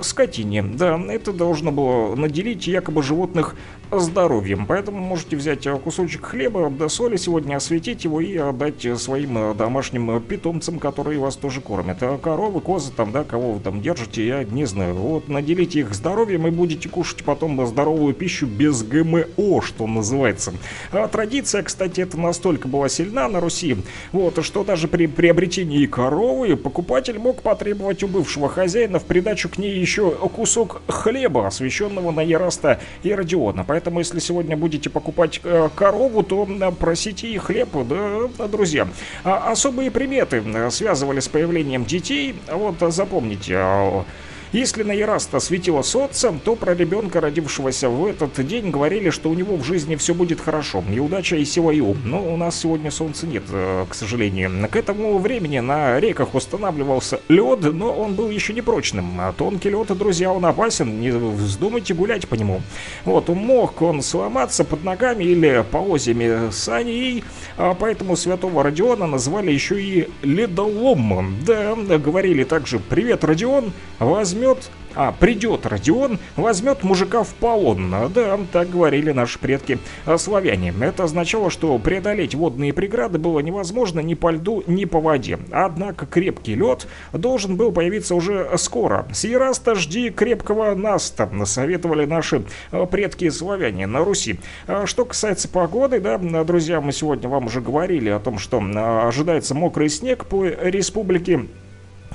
скотине. Да, это должно было наделить якобы животных здоровьем. Поэтому можете взять э, кусочек хлеба, до соли сегодня, осветить его и отдать своим э, домашним питомцам, которые вас тоже кормят. А коровы, козы, там, да, кого вы там держите, я не знаю. Вот, наделите их здоровьем и будете кушать потом здоровую пищу без ГМО, что называется. А традиция, кстати, это настолько была сильна на Руси, вот, что даже при приобретении коровы покупатель мог потребовать у бывшего хозяина в придачу к ней еще кусок хлеба, освященного на Ераста и Родиона. Поэтому, если сегодня будете покупать э, корову, то просите и хлеб, да, друзья. А особые приметы э, связывали с появлением детей. Вот запомните, а, если на Яраста светило солнце, то про ребенка, родившегося в этот день, говорили, что у него в жизни все будет хорошо, и удача, и сила, и ум. Но у нас сегодня солнца нет, э, к сожалению. К этому времени на реках устанавливался лед, но он был еще не прочным. А тонкий лед, друзья, он опасен, не вздумайте гулять по нему. Вот, мог он сломаться под ногами или полозьями саней, а поэтому святого Родиона назвали еще и ледоломом. Да, говорили также «Привет, Родион, возьми возьмет, а, придет Родион, возьмет мужика в полон. Да, так говорили наши предки а, славяне. Это означало, что преодолеть водные преграды было невозможно ни по льду, ни по воде. Однако крепкий лед должен был появиться уже скоро. С Яраста жди крепкого наста, советовали наши а, предки славяне на Руси. А, что касается погоды, да, друзья, мы сегодня вам уже говорили о том, что ожидается мокрый снег по республике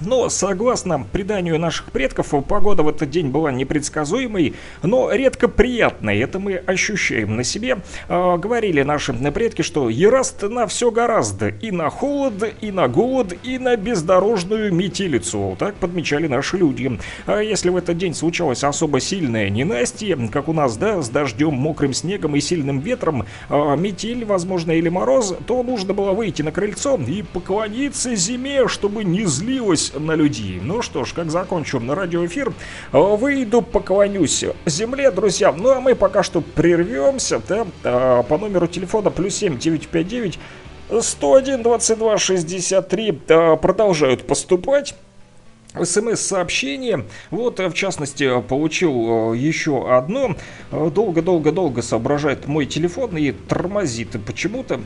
Но, согласно преданию наших предков, погода в этот день была непредсказуемой, но редко приятной. Это мы ощущаем на себе. Э, говорили наши предки, что ераст на все гораздо. И на холод, и на голод, и на бездорожную метелицу. Так подмечали наши люди. А если в этот день случалось особо сильное ненастье, как у нас, да, с дождем, мокрым снегом и сильным ветром, э, метель, возможно, или мороз, то нужно было выйти на крыльцо и поклониться зиме, чтобы не злилась на людей. Ну что ж, как закончу на радиоэфир, выйду, поклонюсь земле, друзья. Ну а мы пока что прервемся, да, а, по номеру телефона плюс 7 959 101 22 63 продолжают поступать СМС-сообщение. Вот, э, в частности, получил э, еще одно. Э, долго-долго-долго соображает мой телефон и тормозит. Почему-то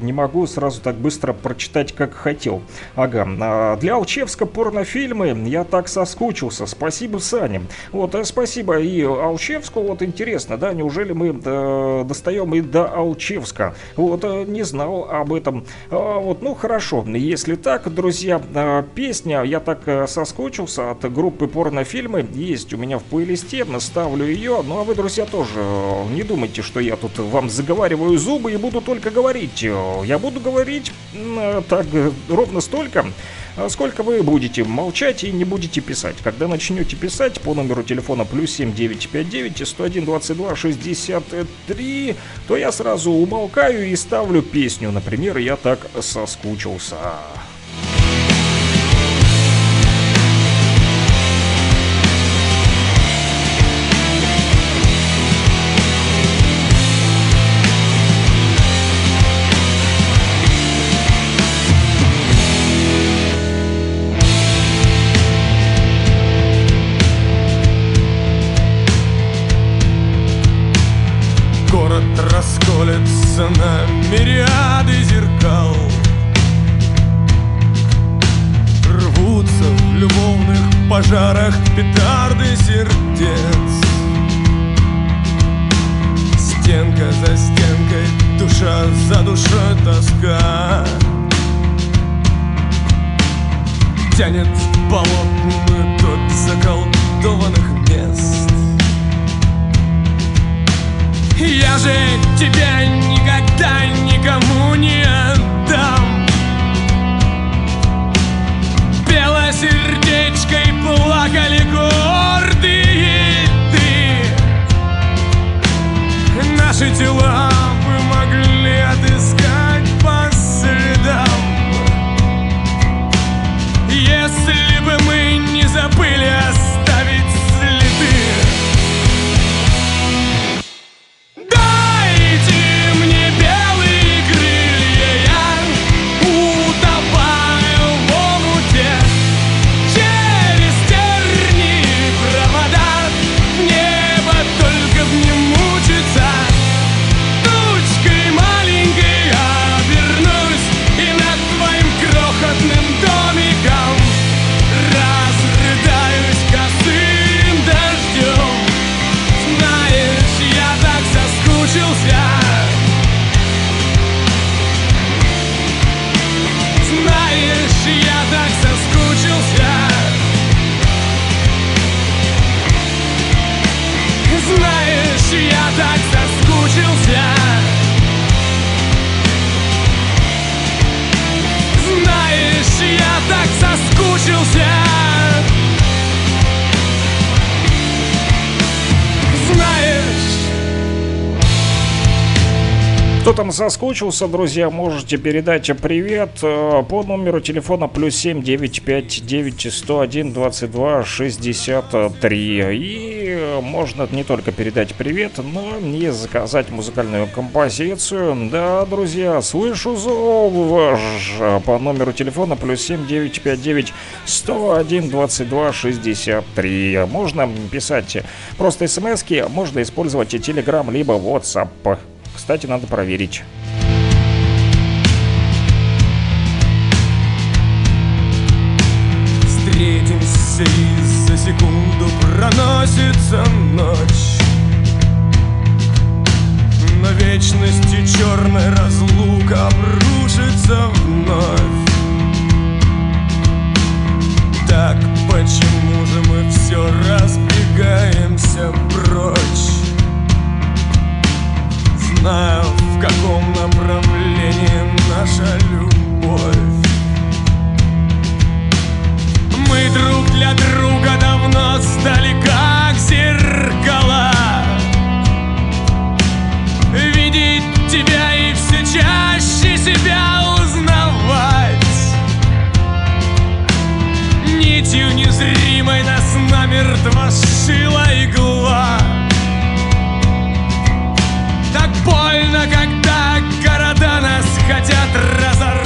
не могу сразу так быстро прочитать, как хотел. Ага. А для Алчевска порнофильмы я так соскучился. Спасибо, Сане. Вот, спасибо и Алчевску. Вот интересно, да, неужели мы достаем и до Алчевска? Вот, не знал об этом. А вот, ну, хорошо. Если так, друзья, песня, я так соскучился от группы порнофильмы. Есть у меня в плейлисте, ставлю ее. Ну а вы, друзья, тоже э, не думайте, что я тут вам заговариваю зубы и буду только говорить. Я буду говорить э, так ровно столько, сколько вы будете молчать и не будете писать. Когда начнете писать по номеру телефона плюс 7959 101 22 63, то я сразу умолкаю и ставлю песню. Например, я так соскучился. Соскучился, друзья, можете передать привет э, по номеру телефона плюс 7 959 101 22 63. И можно не только передать привет, но и заказать музыкальную композицию. Да, друзья, слышу зов по номеру телефона плюс 7 959 101 22 63. Можно писать просто смс можно использовать и Telegram, либо WhatsApp. Кстати, надо проверить. Встретимся и за секунду проносится ночь. На вечности черная разлука обрушится вновь. Почему же мы все разбегаемся прочь? Знаю, в каком направлении наша любовь Мы друг для друга давно стали как зеркала. Видеть тебя и все чаще себя узнавать. Нитью незримой нас намертво сшила игла. Так больно, когда города нас хотят разорвать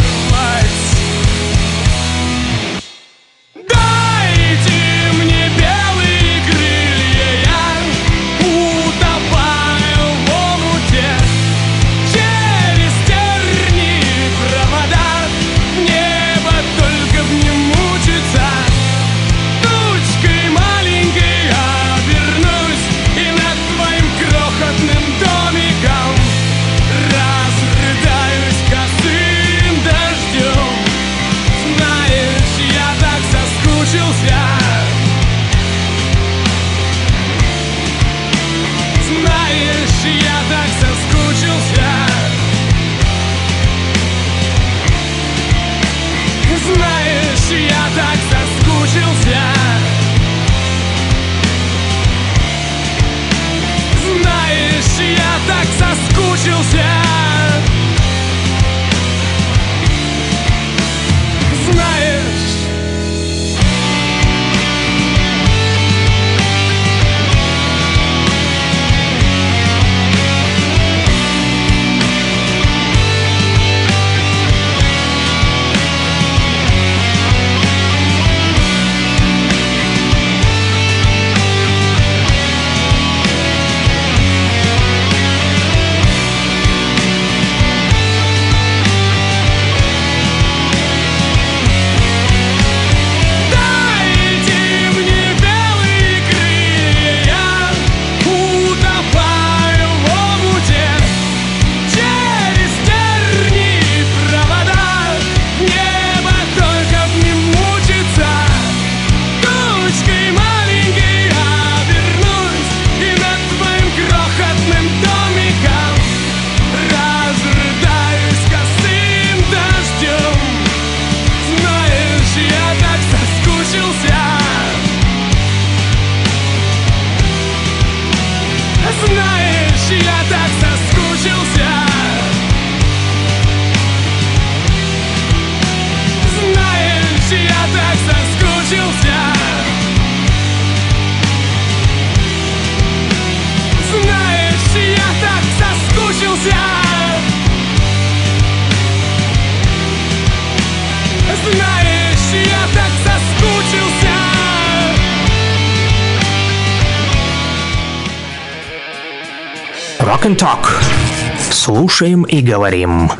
Rock and Talk. Слушаем и говорим.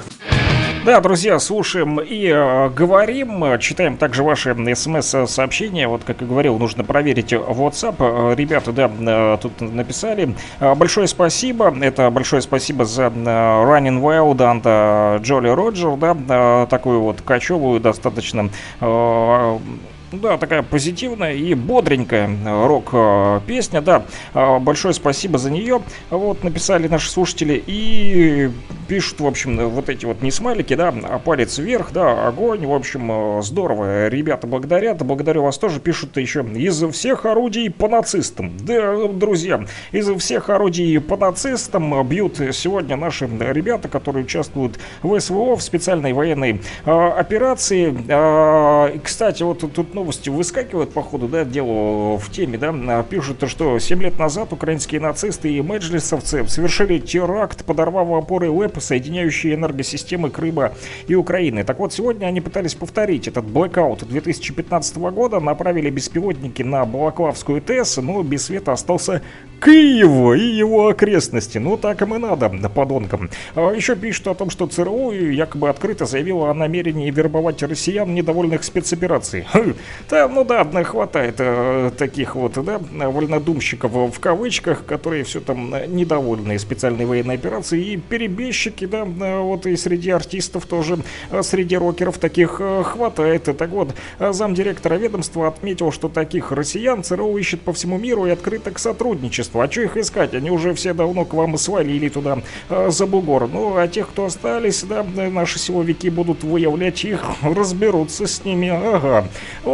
Да, друзья, слушаем и э, говорим, читаем также ваши смс-сообщения. Вот, как и говорил, нужно проверить WhatsApp. Э, Ребята, да, э, тут написали. Э, Большое спасибо. Это большое спасибо за Running Wild and Jolly Roger, да, такую вот кочевую, достаточно э, да, такая позитивная и бодренькая э, рок-песня, да. Э, Большое спасибо за нее. Вот, написали наши слушатели и пишут, в общем, вот эти вот не смайлики, да, а палец вверх, да, огонь, в общем, э, здорово. Ребята благодарят, благодарю вас тоже, пишут еще из всех орудий по нацистам. Да, друзья, из всех орудий по нацистам бьют сегодня наши ребята, которые участвуют в СВО, в специальной военной э, операции. Э, Кстати, вот тут новости выскакивают по ходу, да, делу в теме, да, а, пишут, что 7 лет назад украинские нацисты и меджлисовцы совершили теракт, подорвав опоры ЛЭП, соединяющие энергосистемы Крыма и Украины. Так вот, сегодня они пытались повторить этот блэкаут 2015 года, направили беспилотники на Балаклавскую ТЭС, но без света остался Киев и его окрестности. Ну, так им и надо, подонкам. А Еще пишут о том, что ЦРУ якобы открыто заявила о намерении вербовать россиян, недовольных спецоперацией. Да, ну да, хватает э, таких вот, да, вольнодумщиков в кавычках, которые все там недовольны специальной военной операцией, и перебежчики, да, вот и среди артистов тоже, среди рокеров таких хватает. Так вот, замдиректора ведомства отметил, что таких россиян ЦРУ ищет по всему миру и открыто к сотрудничеству. А что их искать? Они уже все давно к вам свалили туда за бугор. Ну, а тех, кто остались, да, наши силовики будут выявлять их, разберутся с ними. Ага.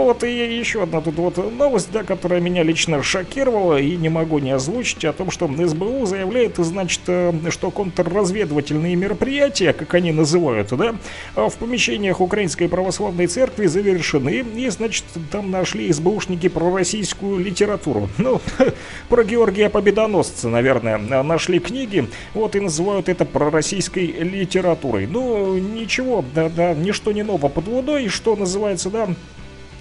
Вот и еще одна тут вот новость, да, которая меня лично шокировала и не могу не озвучить о том, что СБУ заявляет, значит, э, что контрразведывательные мероприятия, как они называют, да, в помещениях Украинской Православной Церкви завершены, и, значит, там нашли СБУшники пророссийскую литературу. Ну, про Георгия Победоносца, наверное, нашли книги, вот и называют это пророссийской литературой. Ну, ничего, да, да, ничто не ново под водой, что называется, да,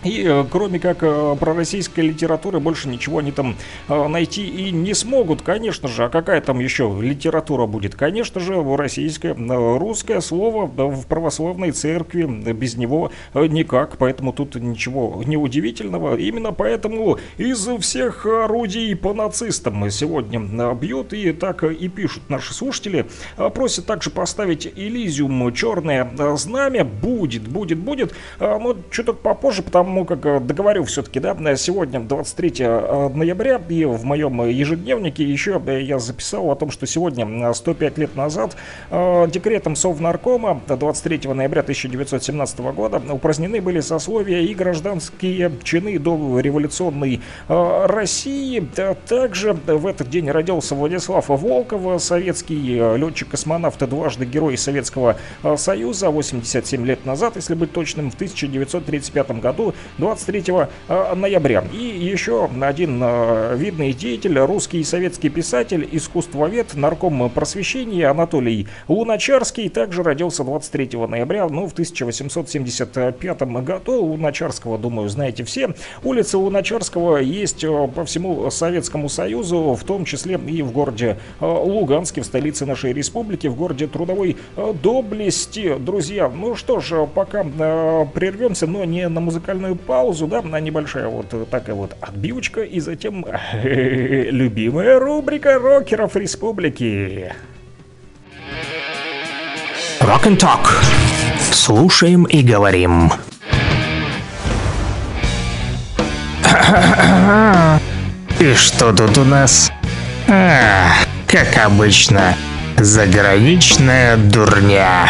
и э, кроме как э, пророссийской литературы больше ничего они там э, найти и не смогут, конечно же. А какая там еще литература будет? Конечно же, российское, русское слово в православной церкви. Без него никак, поэтому тут ничего неудивительного. Именно поэтому из всех орудий по нацистам сегодня бьют и так и пишут наши слушатели. Просят также поставить Элизиум черное знамя. Будет, будет, будет. Но что-то попозже, потому потому как э, договорю все-таки, да, сегодня 23 э, ноября, и в моем ежедневнике еще я записал о том, что сегодня, 105 лет назад, э, декретом Совнаркома 23 ноября 1917 года упразднены были сословия и гражданские чины до революционной России. Также в этот день родился Владислав Волков, советский летчик-космонавт, дважды герой Советского Союза, 87 лет назад, если быть точным, в 1935 году 23 э, ноября. И еще один э, видный деятель, русский и советский писатель, искусствовед, нарком просвещения Анатолий Луначарский также родился 23 ноября, ну, в 1875 году. Луначарского, думаю, знаете все. Улица Луначарского есть э, по всему Советскому Союзу, в том числе и в городе Луганске, в столице нашей республики, в городе Трудовой Доблести. Друзья, ну что ж, пока прервемся, но не на музыкальную музыкальную паузу, да, на небольшая вот такая вот отбивочка, и затем любимая рубрика рокеров республики. Rock and Talk. Слушаем и говорим. И что тут у нас? А, как обычно, заграничная дурня.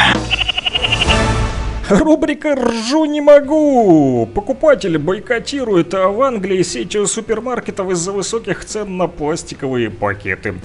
Рубрика «Ржу не могу». Покупатели бойкотируют в Англии сеть супермаркетов из-за высоких цен на пластиковые пакеты.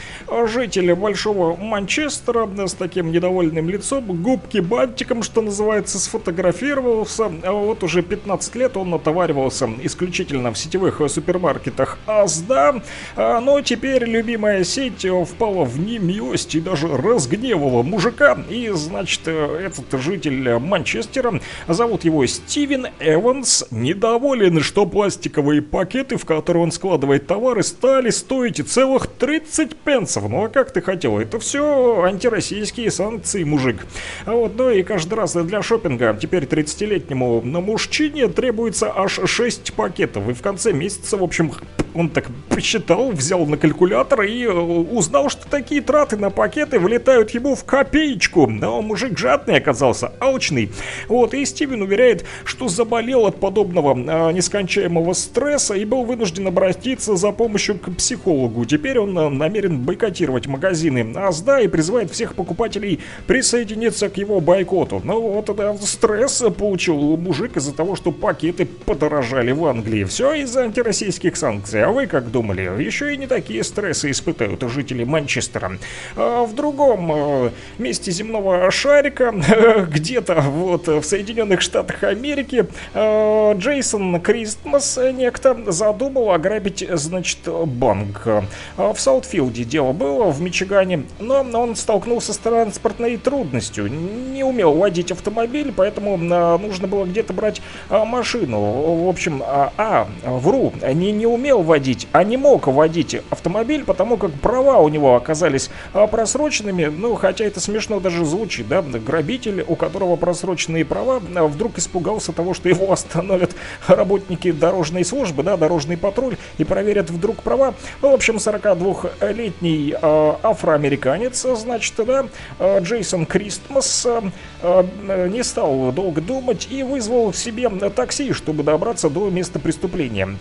Жители Большого Манчестера с таким недовольным лицом, губки бантиком, что называется, сфотографировался. А вот уже 15 лет он натоваривался исключительно в сетевых супермаркетах Азда. А, но теперь любимая сеть впала в немилость и даже разгневала мужика. И, значит, этот житель Манчестера Манчестера. Зовут его Стивен Эванс. Недоволен, что пластиковые пакеты, в которые он складывает товары, стали стоить целых 30 пенсов. Ну а как ты хотел? Это все антироссийские санкции, мужик. А вот, ну и каждый раз для шопинга теперь 30-летнему на мужчине требуется аж 6 пакетов. И в конце месяца, в общем, он так посчитал, взял на калькулятор и э, узнал, что такие траты на пакеты влетают ему в копеечку. Но мужик жадный оказался, алчный. Вот, и Стивен уверяет, что заболел от подобного э, нескончаемого стресса и был вынужден обратиться за помощью к психологу. Теперь он э, намерен бойкотировать магазины Азда и призывает всех покупателей присоединиться к его бойкоту. Ну вот, да, стресс получил мужик из-за того, что пакеты подорожали в Англии. Все из-за антироссийских санкций. А вы как думали? Еще и не такие стрессы испытают жители Манчестера. А в другом э, месте земного шарика, где-то вот в Соединенных Штатах Америки э, Джейсон Кристмас некто задумал ограбить, значит, банк. Э, в Саутфилде дело было, в Мичигане, но он столкнулся с транспортной трудностью. Не умел водить автомобиль, поэтому э, нужно было где-то брать машину. В общем, а, а вру, не, не умел водить, а не мог водить автомобиль, потому как права у него оказались просроченными. Ну, хотя это смешно даже звучит, да, грабитель, у которого просроченные права, а, вдруг испугался того, что его остановят работники дорожной службы, да, дорожный патруль, и проверят вдруг права. Ну, в общем, 42-летний э, афроамериканец, значит, да, э, Джейсон Кристмас э, не стал долго думать и вызвал себе такси, чтобы добраться до места преступления.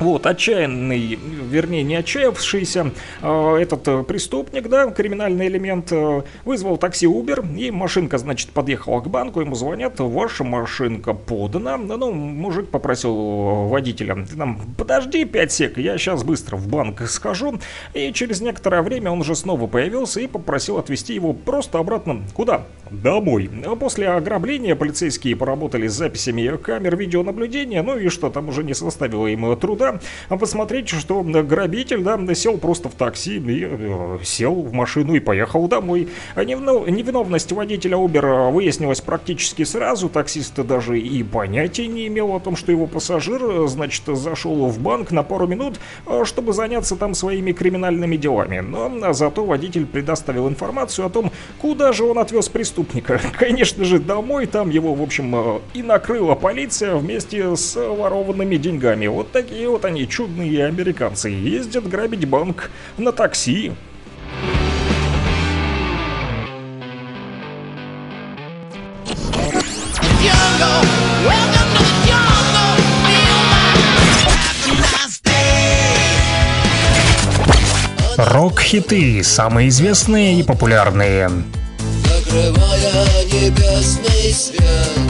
Вот, отчаянный, вернее, не отчаявшийся э, этот преступник, да, криминальный элемент, э, вызвал такси Uber, и машинка, значит, подъехала к банку, ему звонят, ваша машинка подана. Ну, мужик попросил водителя, ты нам подожди 5 сек, я сейчас быстро в банк схожу. И через некоторое время он уже снова появился и попросил отвезти его просто обратно. Куда? Домой. После ограбления полицейские поработали с записями камер видеонаблюдения, ну и что, там уже не составило им труда а посмотреть, что грабитель, да, сел просто в такси и э, сел в машину и поехал домой. А невиновность водителя Uber выяснилась практически сразу. Таксист даже и понятия не имел о том, что его пассажир, значит, зашел в банк на пару минут, э, чтобы заняться там своими криминальными делами. Но зато водитель предоставил информацию о том, куда же он отвез преступника. Конечно же, домой. Там его, в общем, э, и накрыла полиция вместе с ворованными деньгами. Вот такие вот вот они, чудные американцы, ездят грабить банк на такси. Рок-хиты, самые известные и популярные. Закрывая небесный свет.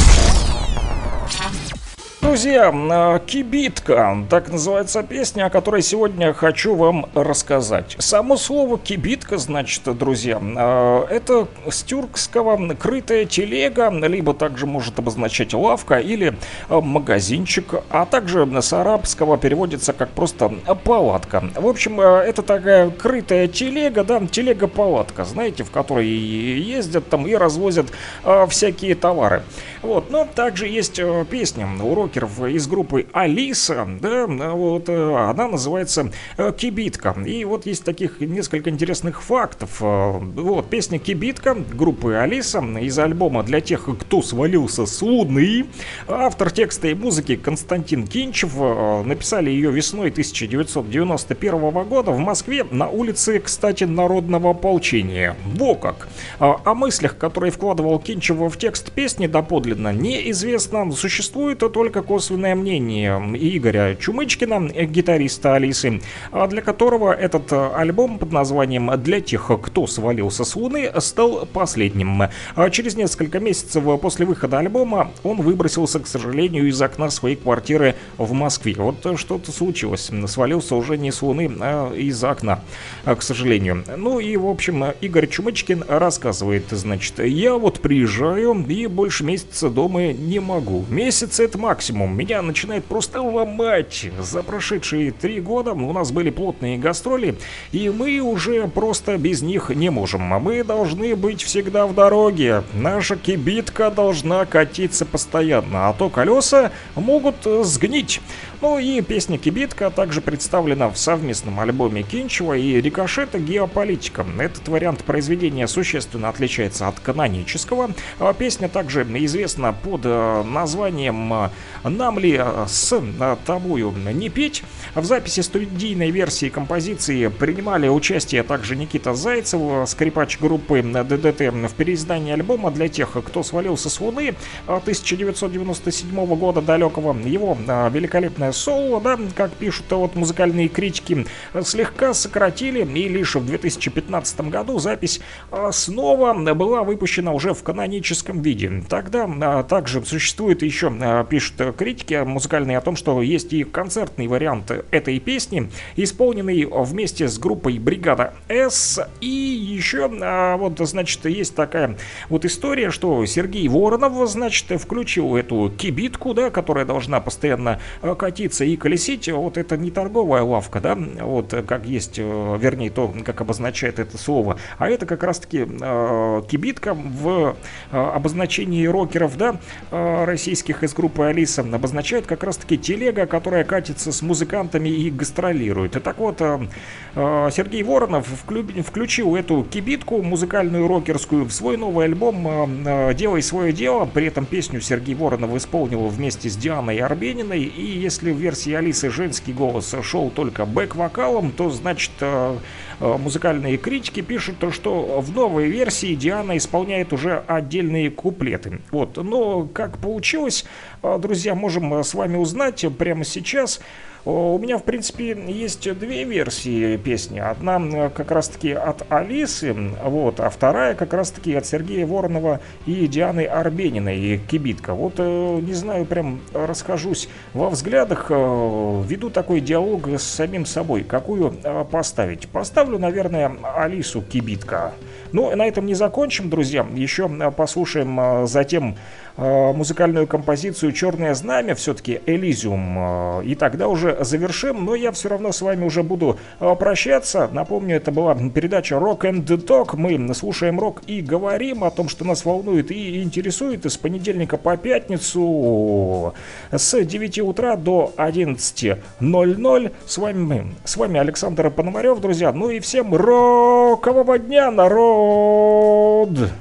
Друзья, а, «Кибитка» — так называется песня, о которой сегодня хочу вам рассказать. Само слово «кибитка», значит, друзья, а, это с тюркского «крытая телега», либо также может обозначать лавка или а, магазинчик, а также с арабского переводится как просто палатка. В общем, это такая крытая телега, да, телега-палатка, знаете, в которой ездят там и развозят всякие товары. Вот, но также есть песня «Уроки рокеров из группы Алиса, да, вот, э, она называется э, Кибитка. И вот есть таких несколько интересных фактов. Э, вот, песня Кибитка группы Алиса из альбома «Для тех, кто свалился с Луны». Автор текста и музыки Константин Кинчев написали ее весной 1991 года в Москве на улице, кстати, Народного ополчения. Во как! О мыслях, которые вкладывал Кинчев в текст песни доподлинно неизвестно. Существует только косвенное мнение Игоря Чумычкина, гитариста Алисы, а для которого этот э, альбом под названием «Для тех, кто свалился с Луны» стал последним. А через несколько месяцев после выхода альбома он выбросился, к сожалению, из окна своей квартиры в Москве. Вот что-то случилось. Свалился уже не с Луны, а из окна, к сожалению. Ну и, в общем, Игорь Чумычкин рассказывает, значит, я вот приезжаю и больше месяца дома не могу. Месяц это максимум максимум. Меня начинает просто ломать. За прошедшие три года у нас были плотные гастроли, и мы уже просто без них не можем. А мы должны быть всегда в дороге. Наша кибитка должна катиться постоянно, а то колеса могут сгнить. Ну и песня «Кибитка» также представлена в совместном альбоме Кинчева и Рикошета «Геополитика». Этот вариант произведения существенно отличается от канонического. А песня также известна под э, названием «Нам ли э, с э, тобою не петь?». В записи студийной версии композиции принимали участие также Никита Зайцев, скрипач группы ДДТ в переиздании альбома для тех, кто свалился с Луны 1997 года далекого. Его великолепная соло, да, как пишут вот музыкальные критики, слегка сократили, и лишь в 2015 году запись снова была выпущена уже в каноническом виде. Тогда также существует еще, пишут критики музыкальные о том, что есть и концертный вариант этой песни, исполненный вместе с группой «Бригада С». И еще, а, вот, значит, есть такая вот история, что Сергей Воронов, значит, включил эту кибитку, да, которая должна постоянно э, катиться и колесить. Вот это не торговая лавка, да, вот как есть, э, вернее, то, как обозначает это слово, а это как раз-таки э, кибитка в э, обозначении рокеров, да, э, российских из группы Алиса, обозначает как раз-таки телега, которая катится с музыкантами и гастролирует. И так вот, э, э, Сергей Воронов вклю- включил эту кибитку музыкальную рокерскую в свой новый альбом э, «Делай свое дело». При этом песню Сергей Воронов исполнил вместе с Дианой Арбениной. И если в версии Алисы женский голос шел только бэк-вокалом, то значит музыкальные критики пишут, то, что в новой версии Диана исполняет уже отдельные куплеты. Вот, но как получилось, э, друзья, можем э, с вами узнать прямо сейчас. О, У меня, в принципе, есть две версии песни. Одна э, как раз-таки от Алисы, вот, а вторая как раз-таки от Сергея Воронова и Дианы Арбениной, Кибитка. Вот, э, не знаю, прям расхожусь во взглядах, э, веду такой диалог с самим собой. Какую э, поставить? Поставлю, наверное, Алису Кибитка. Ну, на этом не закончим, друзья. Еще э, послушаем э, затем э, музыкальную композицию «Черное знамя», все-таки «Элизиум». э, И тогда уже завершим, но я все равно с вами уже буду э, прощаться. Напомню, это была передача Rock and Talk. Мы слушаем рок и говорим о том, что нас волнует и интересует с понедельника по пятницу с 9 утра до 11.00. С вами, с вами Александр Пономарев, друзья. Ну и всем рокового дня, народ!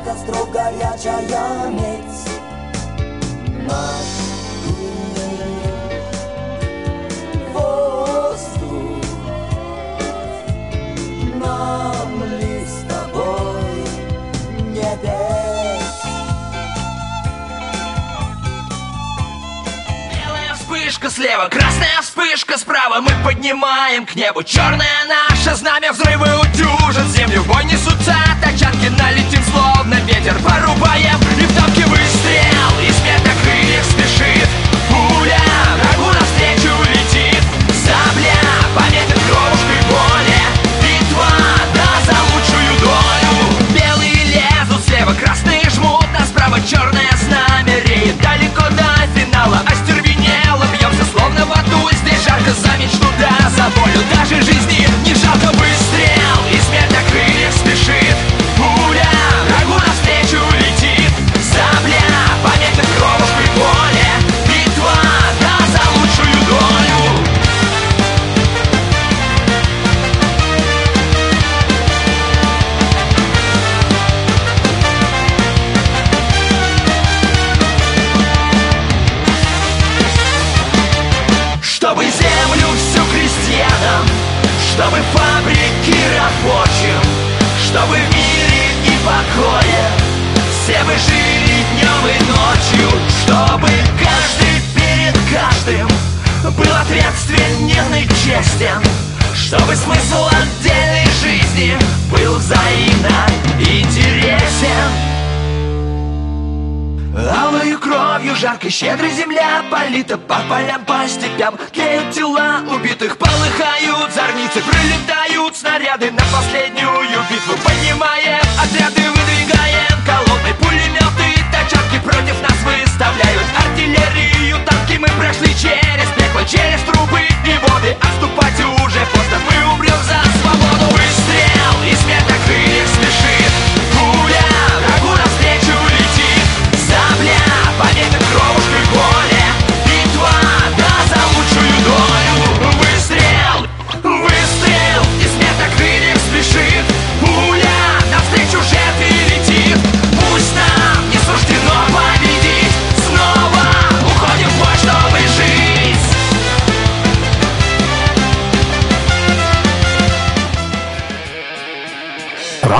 на костру горячая медь. Наш воздух нам ли с тобой не петь? Белая вспышка слева, красная вспышка справа, мы поднимаем к небу черное наше знамя, взрывы утюжат землю, бой несутся тачанки на на ветер порубаем И в тапке выстрел, и смерть на спешит Пуля врагу навстречу летит Сабля пометит кровушкой поле Битва, да, за лучшую долю. Белые лезут, слева красные жмут, а справа черное знамя реет Далеко до финала, остервенело бьемся словно в аду Здесь жарко за мечту, да, за волю, даже жизни. The te.